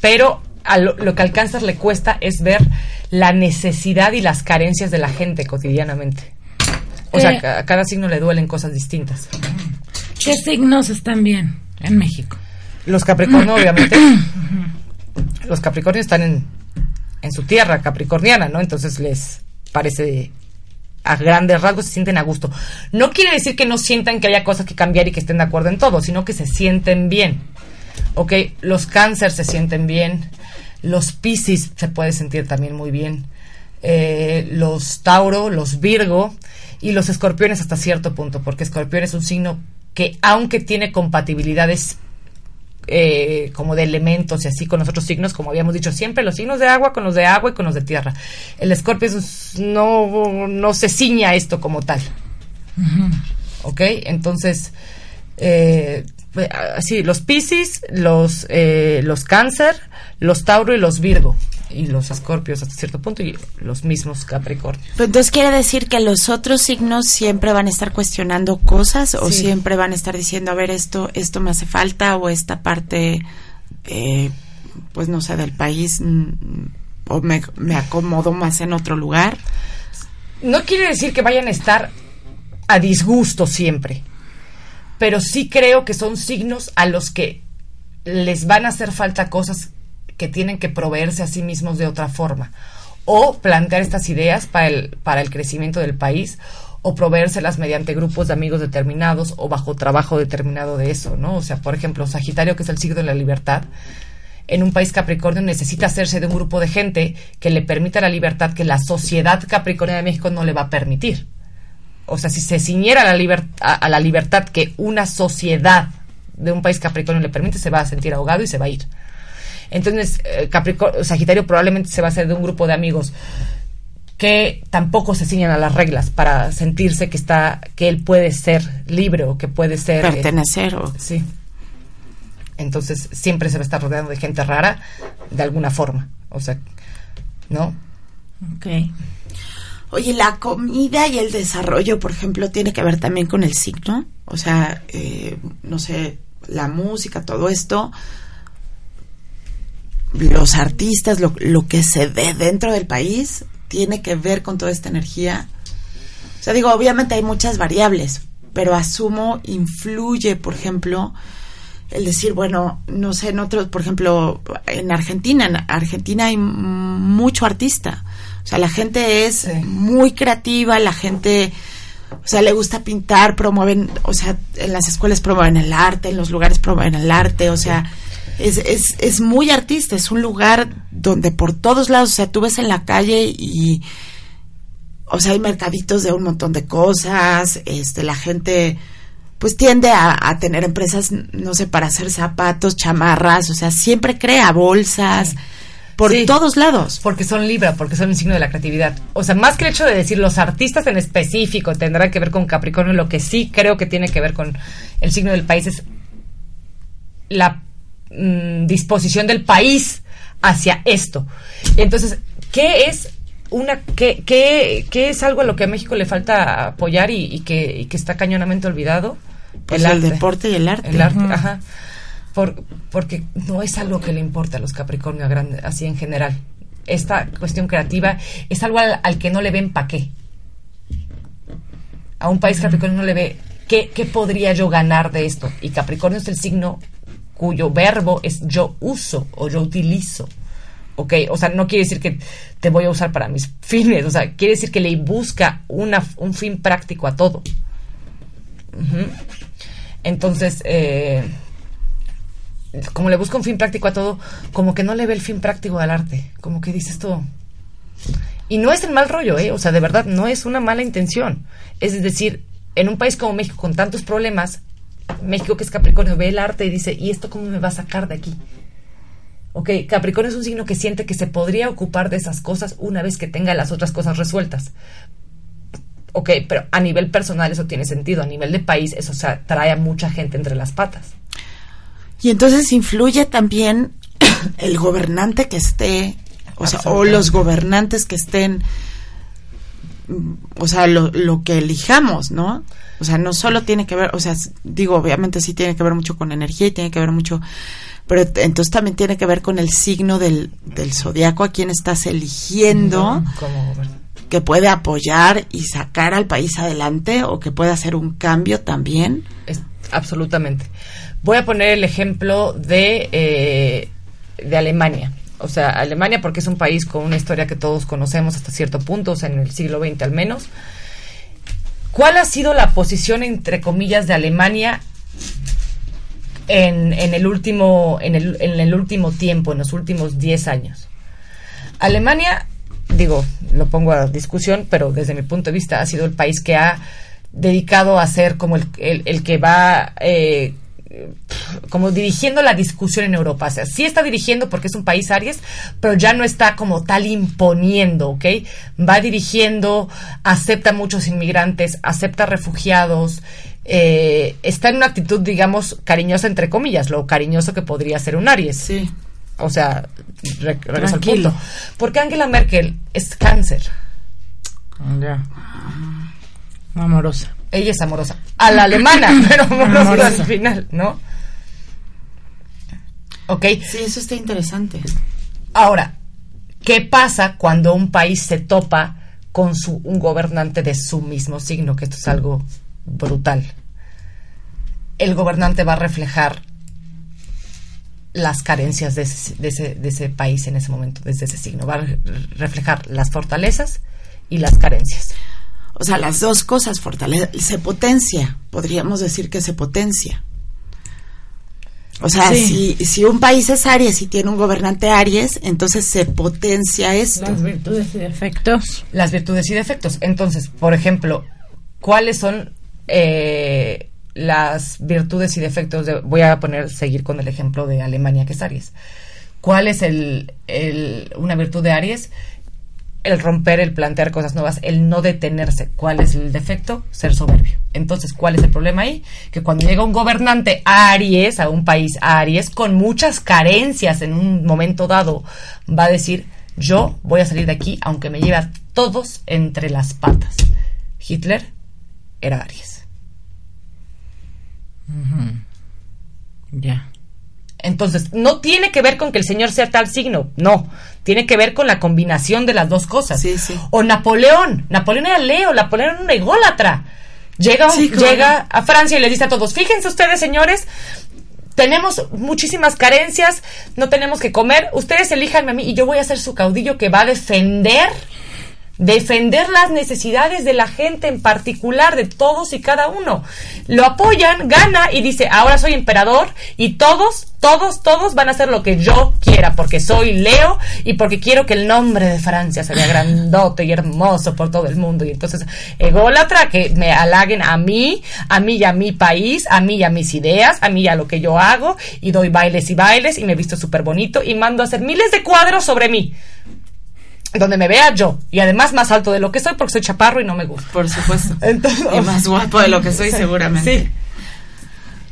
Pero a lo, lo que al cáncer le cuesta es ver la necesidad y las carencias de la gente cotidianamente. O sea, Eh. a cada signo le duelen cosas distintas. ¿Qué signos están bien en México? Los Capricornio, obviamente, los Capricornios están en, en su tierra capricorniana, ¿no? Entonces les parece a grandes rasgos se sienten a gusto. No quiere decir que no sientan que haya cosas que cambiar y que estén de acuerdo en todo, sino que se sienten bien. Ok, los cáncer se sienten bien, los piscis se puede sentir también muy bien, eh, los tauro, los virgo y los escorpiones hasta cierto punto, porque escorpión es un signo que aunque tiene compatibilidades eh, como de elementos y así con los otros signos, como habíamos dicho siempre, los signos de agua con los de agua y con los de tierra. El escorpio es- no, no se ciña esto como tal. ¿Ok? Entonces, eh, así, los Piscis, los, eh, los Cáncer, los Tauro y los Virgo. Y los Escorpios hasta cierto punto y los mismos Capricornios. Pero entonces quiere decir que los otros signos siempre van a estar cuestionando cosas o Sí. siempre van a estar diciendo, a ver, esto, esto me hace falta o esta parte, eh, pues no sé, del país mm, o me, me acomodo más en otro lugar. No quiere decir que vayan a estar a disgusto siempre. Pero sí creo que son signos a los que les van a hacer falta cosas que tienen que proveerse a sí mismos de otra forma. O plantear estas ideas para el, para el crecimiento del país, o proveérselas mediante grupos de amigos determinados o bajo trabajo determinado de eso, ¿no? O sea, por ejemplo, Sagitario, que es el signo de la libertad, en un país Capricornio necesita hacerse de un grupo de gente que le permita la libertad que la sociedad Capricornio de México no le va a permitir. O sea, si se ciñera a la, a la libertad que una sociedad de un país Capricornio le permite, se va a sentir ahogado y se va a ir. Entonces, eh, Capricornio, Sagitario probablemente se va a hacer de un grupo de amigos que tampoco se ciñan a las reglas para sentirse que está que él puede ser libre o que puede ser eh, pertenecer o sí entonces siempre se va a estar rodeando de gente rara de alguna forma o sea no Ok. Oye, la comida y el desarrollo, por ejemplo, tiene que ver también con el signo. O sea, eh, no sé, la música, todo esto, los artistas, lo, lo que se ve dentro del país, tiene que ver con toda esta energía? O sea, digo, obviamente hay muchas variables, pero asumo influye, por ejemplo, el decir, bueno, no sé, en otros, por ejemplo, en Argentina, en Argentina hay mucho artista. O sea, la gente es muy creativa, la gente, o sea, le gusta pintar, promueven, o sea, en las escuelas promueven el arte, en los lugares promueven el arte, o sea, es, es, es muy artista, es un lugar donde por todos lados, o sea, tú ves en la calle y, o sea, hay mercaditos de un montón de cosas, este, la gente pues tiende a, tener empresas, no sé, para hacer zapatos, chamarras, o sea, siempre crea bolsas. Por todos lados. Porque son Libra, porque son un signo de la creatividad. O sea, más que el hecho de decir los artistas en específico tendrán que ver con Capricornio, lo que sí creo que tiene que ver con el signo del país es la Mm, disposición del país hacia esto. Entonces, ¿qué es una qué, qué, qué, es algo a lo que a México le falta apoyar y, que, que, está cañonamente olvidado? Pues el, deporte y el arte. El arte, ajá. Por, porque no es algo que le importa a los Capricornio grande, así en general. Esta cuestión creativa es algo al, que no le ven pa' qué. A un país Capricornio no le ve qué, qué podría yo ganar de esto. Y Capricornio es el signo cuyo verbo es yo uso o yo utilizo. ¿Ok? O sea, no quiere decir que te voy a usar para mis fines, o sea, quiere decir que le busca una, un fin práctico a todo. Entonces, eh, como le busca un fin práctico a todo, como que no le ve el fin práctico al arte, como que dice esto. Y no es el mal rollo, ¿eh? O sea, de verdad, no es una mala intención. Es decir, en un país como México, con tantos problemas, México, que es Capricornio, ve el arte y dice, ¿y esto cómo me va a sacar de aquí? Ok, Capricornio es un signo que siente que se podría ocupar de esas cosas una vez que tenga las otras cosas resueltas. Ok, pero a nivel personal eso tiene sentido, a nivel de país eso trae a mucha gente entre las patas. Y entonces influye también el gobernante que esté, o sea, o los gobernantes que estén, o sea, lo, lo que elijamos, ¿no? O sea, no solo tiene que ver, o sea, digo, obviamente sí tiene que ver mucho con energía y tiene que ver mucho, pero entonces también tiene que ver con el signo del, del zodiaco a quien estás eligiendo. que puede apoyar y sacar al país adelante o que puede hacer un cambio también. Es, absolutamente. Voy a poner el ejemplo de, eh, de Alemania. O sea, Alemania porque es un país con una historia que todos conocemos hasta cierto punto, o sea, en el siglo XX al menos. ¿Cuál ha sido la posición, entre comillas, de Alemania en, el, último, en, el, en el último tiempo, en los últimos 10 años? Alemania, digo, lo pongo a discusión, pero desde mi punto de vista ha sido el país que ha dedicado a ser como el, el, que va eh, como dirigiendo la discusión en Europa. O sea, sí está dirigiendo porque es un país Aries, pero ya no está como tal imponiendo, ¿ok? Va dirigiendo, acepta muchos inmigrantes, acepta refugiados, eh, está en una actitud, digamos, cariñosa, entre comillas, lo cariñoso que podría ser un Aries. Sí. O sea, regreso al punto. Porque Angela Merkel es cáncer. Ya. Amorosa ella es amorosa. A la alemana, pero amorosa, al final, ¿no? ¿Ok? Sí, eso está interesante. Ahora, ¿qué pasa cuando un país se topa con su, un gobernante de su mismo signo, que esto es algo brutal. El gobernante va a reflejar las carencias de ese, de ese, de ese país en ese momento, desde ese signo. Va a reflejar las fortalezas y las carencias. O sea, las dos cosas fortalece, se potencia, podríamos decir que se potencia. O sea, si, si un país es Aries y tiene un gobernante Aries, entonces se potencia esto. Las virtudes y defectos. Las virtudes y defectos. Entonces, por ejemplo, ¿cuáles son eh, las virtudes y defectos? De, voy a poner, seguir con el ejemplo de Alemania, que es Aries. ¿Cuál es el, el, una virtud de Aries? El romper, el plantear cosas nuevas, el no detenerse. ¿Cuál es el defecto? Ser soberbio. Entonces, ¿cuál es el problema ahí? Que cuando llega un gobernante Aries, a un país Aries, con muchas carencias en un momento dado, va a decir, yo voy a salir de aquí aunque me lleve a todos entre las patas. Hitler era Aries. Ya. Entonces, no tiene que ver con que el señor sea tal signo, no. Tiene que ver con la combinación de las dos cosas. Sí, sí. O Napoleón. Napoleón era Leo, Napoleón era una ególatra. Llega, un- Sí, claro. llega a Francia y le dice a todos, fíjense ustedes, señores, tenemos muchísimas carencias, no tenemos que comer, ustedes elijanme a mí y yo voy a ser su caudillo que va a defender defender las necesidades de la gente en particular, de todos y cada uno. Lo apoyan, gana y dice, ahora soy emperador y todos, todos, todos van a hacer lo que yo quiera, porque soy Leo y porque quiero que el nombre de Francia se vea grandote y hermoso por todo el mundo. Y entonces, ególatra, que me halaguen a mí, a mí y a mi país, a mí y a mis ideas, a mí y a lo que yo hago, y doy bailes y bailes y me visto súper bonito y mando a hacer miles de cuadros sobre mí donde me vea yo y además más alto de lo que soy porque soy chaparro y no me gusta. Por supuesto. Entonces, y más guapo de lo que soy, seguramente. Sí.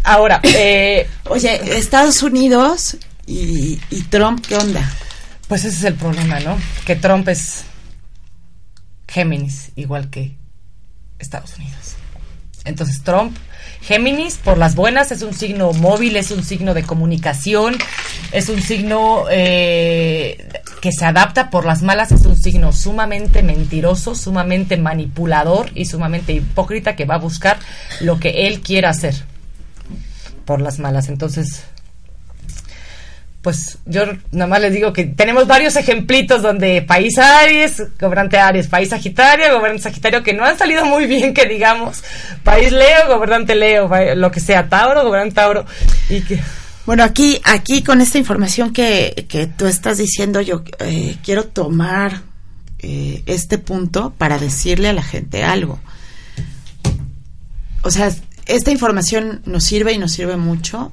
Ahora, eh, Oye, Estados Unidos y, y Trump, ¿qué onda? pues ese es el problema, ¿no? Que Trump es Géminis, igual que Estados Unidos. Entonces Trump, Géminis, por las buenas, es un signo móvil, es un signo de comunicación, es un signo eh, que se adapta, por las malas es un signo sumamente mentiroso, sumamente manipulador y sumamente hipócrita que va a buscar lo que él quiera hacer. Por las malas. Entonces, pues yo nada más les digo que tenemos varios ejemplitos donde país Aries, gobernante Aries, país Sagitario, gobernante Sagitario que no han salido muy bien, que digamos, país Leo, gobernante Leo, lo que sea, Tauro, gobernante Tauro, y que... Bueno, aquí, aquí con esta información que, que tú estás diciendo, yo eh, quiero tomar eh, este punto para decirle a la gente algo. O sea, esta información nos sirve y nos sirve mucho,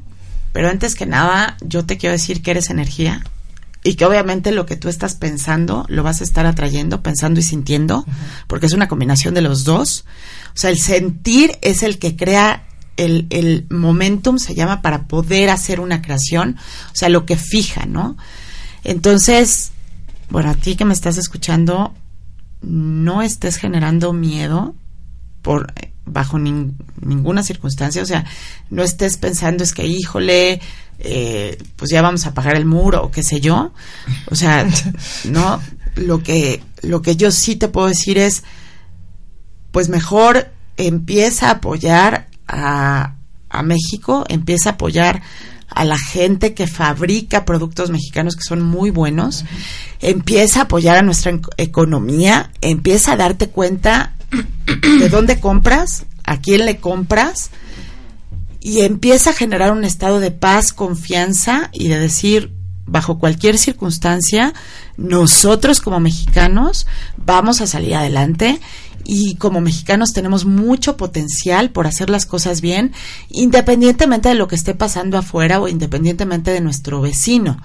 pero antes que nada, yo te quiero decir que eres energía y que obviamente lo que tú estás pensando lo vas a estar atrayendo, pensando y sintiendo, porque es una combinación de los dos. O sea, el sentir es el que crea el, el momentum, se llama para poder hacer una creación, o sea, lo que fija, ¿no? Entonces, bueno, a ti que me estás escuchando, no estés generando miedo por bajo nin- ninguna circunstancia, o sea, no estés pensando es que, híjole, eh, pues ya vamos a pagar el muro o qué sé yo, o sea, no, lo que, lo que yo sí te puedo decir es, pues mejor empieza a apoyar a, a México, empieza a apoyar a la gente que fabrica productos mexicanos que son muy buenos, empieza a apoyar a nuestra economía, empieza a darte cuenta de dónde compras, a quién le compras y empieza a generar un estado de paz, confianza y de decir, bajo cualquier circunstancia, nosotros como mexicanos vamos a salir adelante y como mexicanos tenemos mucho potencial por hacer las cosas bien, independientemente de lo que esté pasando afuera o independientemente de nuestro vecino.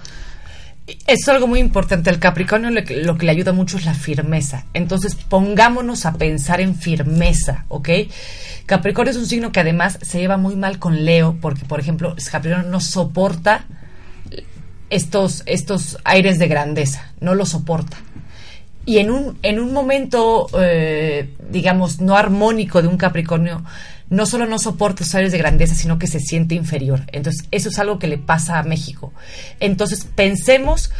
Es algo muy importante. El Capricornio lo que, lo que le ayuda mucho es la firmeza. Entonces, pongámonos a pensar en firmeza, ¿ok? Capricornio es un signo que además se lleva muy mal con Leo, porque, por ejemplo, Capricornio no soporta estos, estos aires de grandeza, no lo soporta. Y en un, en un momento, eh, digamos, no armónico de un Capricornio, no solo no soporta aires de grandeza, sino que se siente inferior. Entonces, eso es algo que le pasa a México. Entonces, pensemos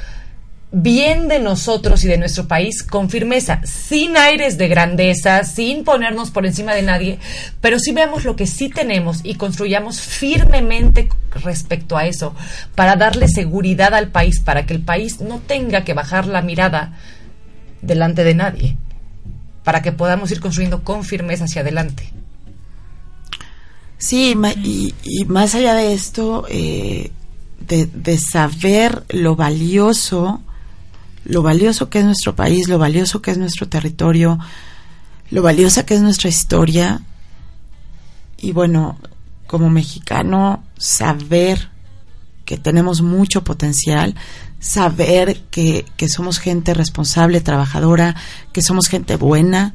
bien de nosotros y de nuestro país con firmeza, sin aires de grandeza, sin ponernos por encima de nadie, pero sí veamos lo que sí tenemos y construyamos firmemente respecto a eso, para darle seguridad al país, para que el país no tenga que bajar la mirada delante de nadie, para que podamos ir construyendo con firmeza hacia adelante. Sí, y, más allá de esto, eh, de, de, saber lo valioso lo valioso que es nuestro país, lo valioso que es nuestro territorio, lo valiosa que es nuestra historia. Y bueno, como mexicano, saber que tenemos mucho potencial, saber que, que somos gente responsable, trabajadora, que somos gente buena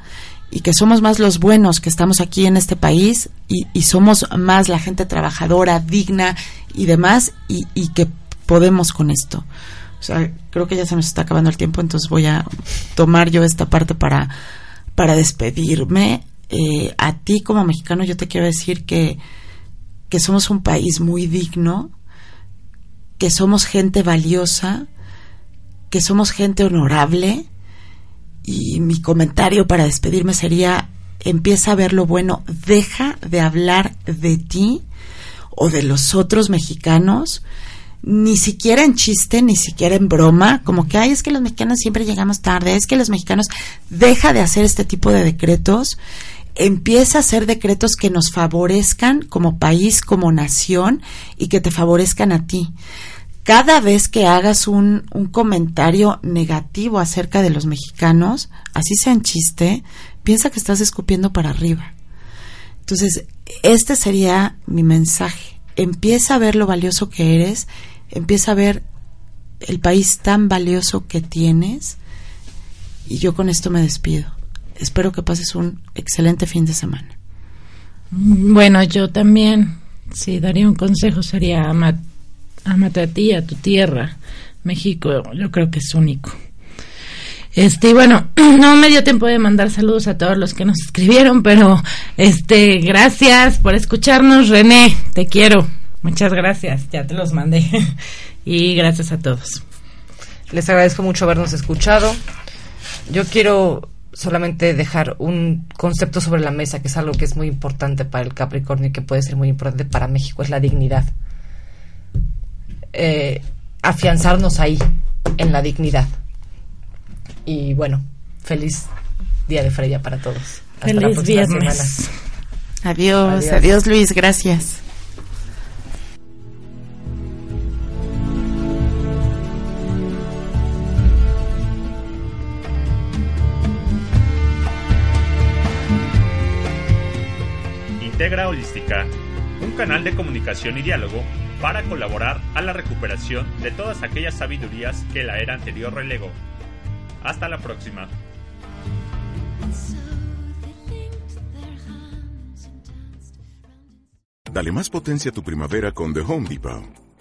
y que somos más los buenos que estamos aquí en este país y, somos más la gente trabajadora, digna y demás y, y que podemos con esto. O sea, creo que ya se nos está acabando el tiempo, entonces voy a tomar yo esta parte para, para despedirme. Eh, a ti como mexicano yo te quiero decir que, que somos un país muy digno, que somos gente valiosa, que somos gente honorable y mi comentario para despedirme sería empieza a ver lo bueno, deja de hablar de ti o de los otros mexicanos ni siquiera en chiste, ni siquiera en broma, como que, ay, es que los mexicanos siempre llegamos tarde, es que los mexicanos deja de hacer este tipo de decretos, empieza a hacer decretos que nos favorezcan como país, como nación y que te favorezcan a ti. Cada vez que hagas un, un comentario negativo acerca de los mexicanos, así sea en chiste, piensa que estás escupiendo para arriba. Entonces, este sería mi mensaje. Empieza a ver lo valioso que eres empieza a ver el país tan valioso que tienes y yo con esto me despido. Espero que pases un excelente fin de semana. Bueno, yo también, sí, daría un consejo, sería a ti, a tu tierra. México, yo creo que es único. Este, bueno, no me dio tiempo de mandar saludos a todos los que nos escribieron, pero este, gracias por escucharnos, René, te quiero. Muchas gracias, ya te los mandé. y gracias a todos. Les agradezco mucho habernos escuchado. Yo quiero solamente dejar un concepto sobre la mesa, que es algo que es muy importante para el Capricornio y que puede ser muy importante para México, es la dignidad. Eh, afianzarnos ahí, en la dignidad. Y bueno, feliz Día de Freya para todos. Hasta feliz la próxima semana. adiós, adiós Luis, gracias. Integra Holística, un canal de comunicación y diálogo para colaborar a la recuperación de todas aquellas sabidurías que la era anterior relegó. Hasta la próxima. Dale más potencia a tu primavera con The Home Depot.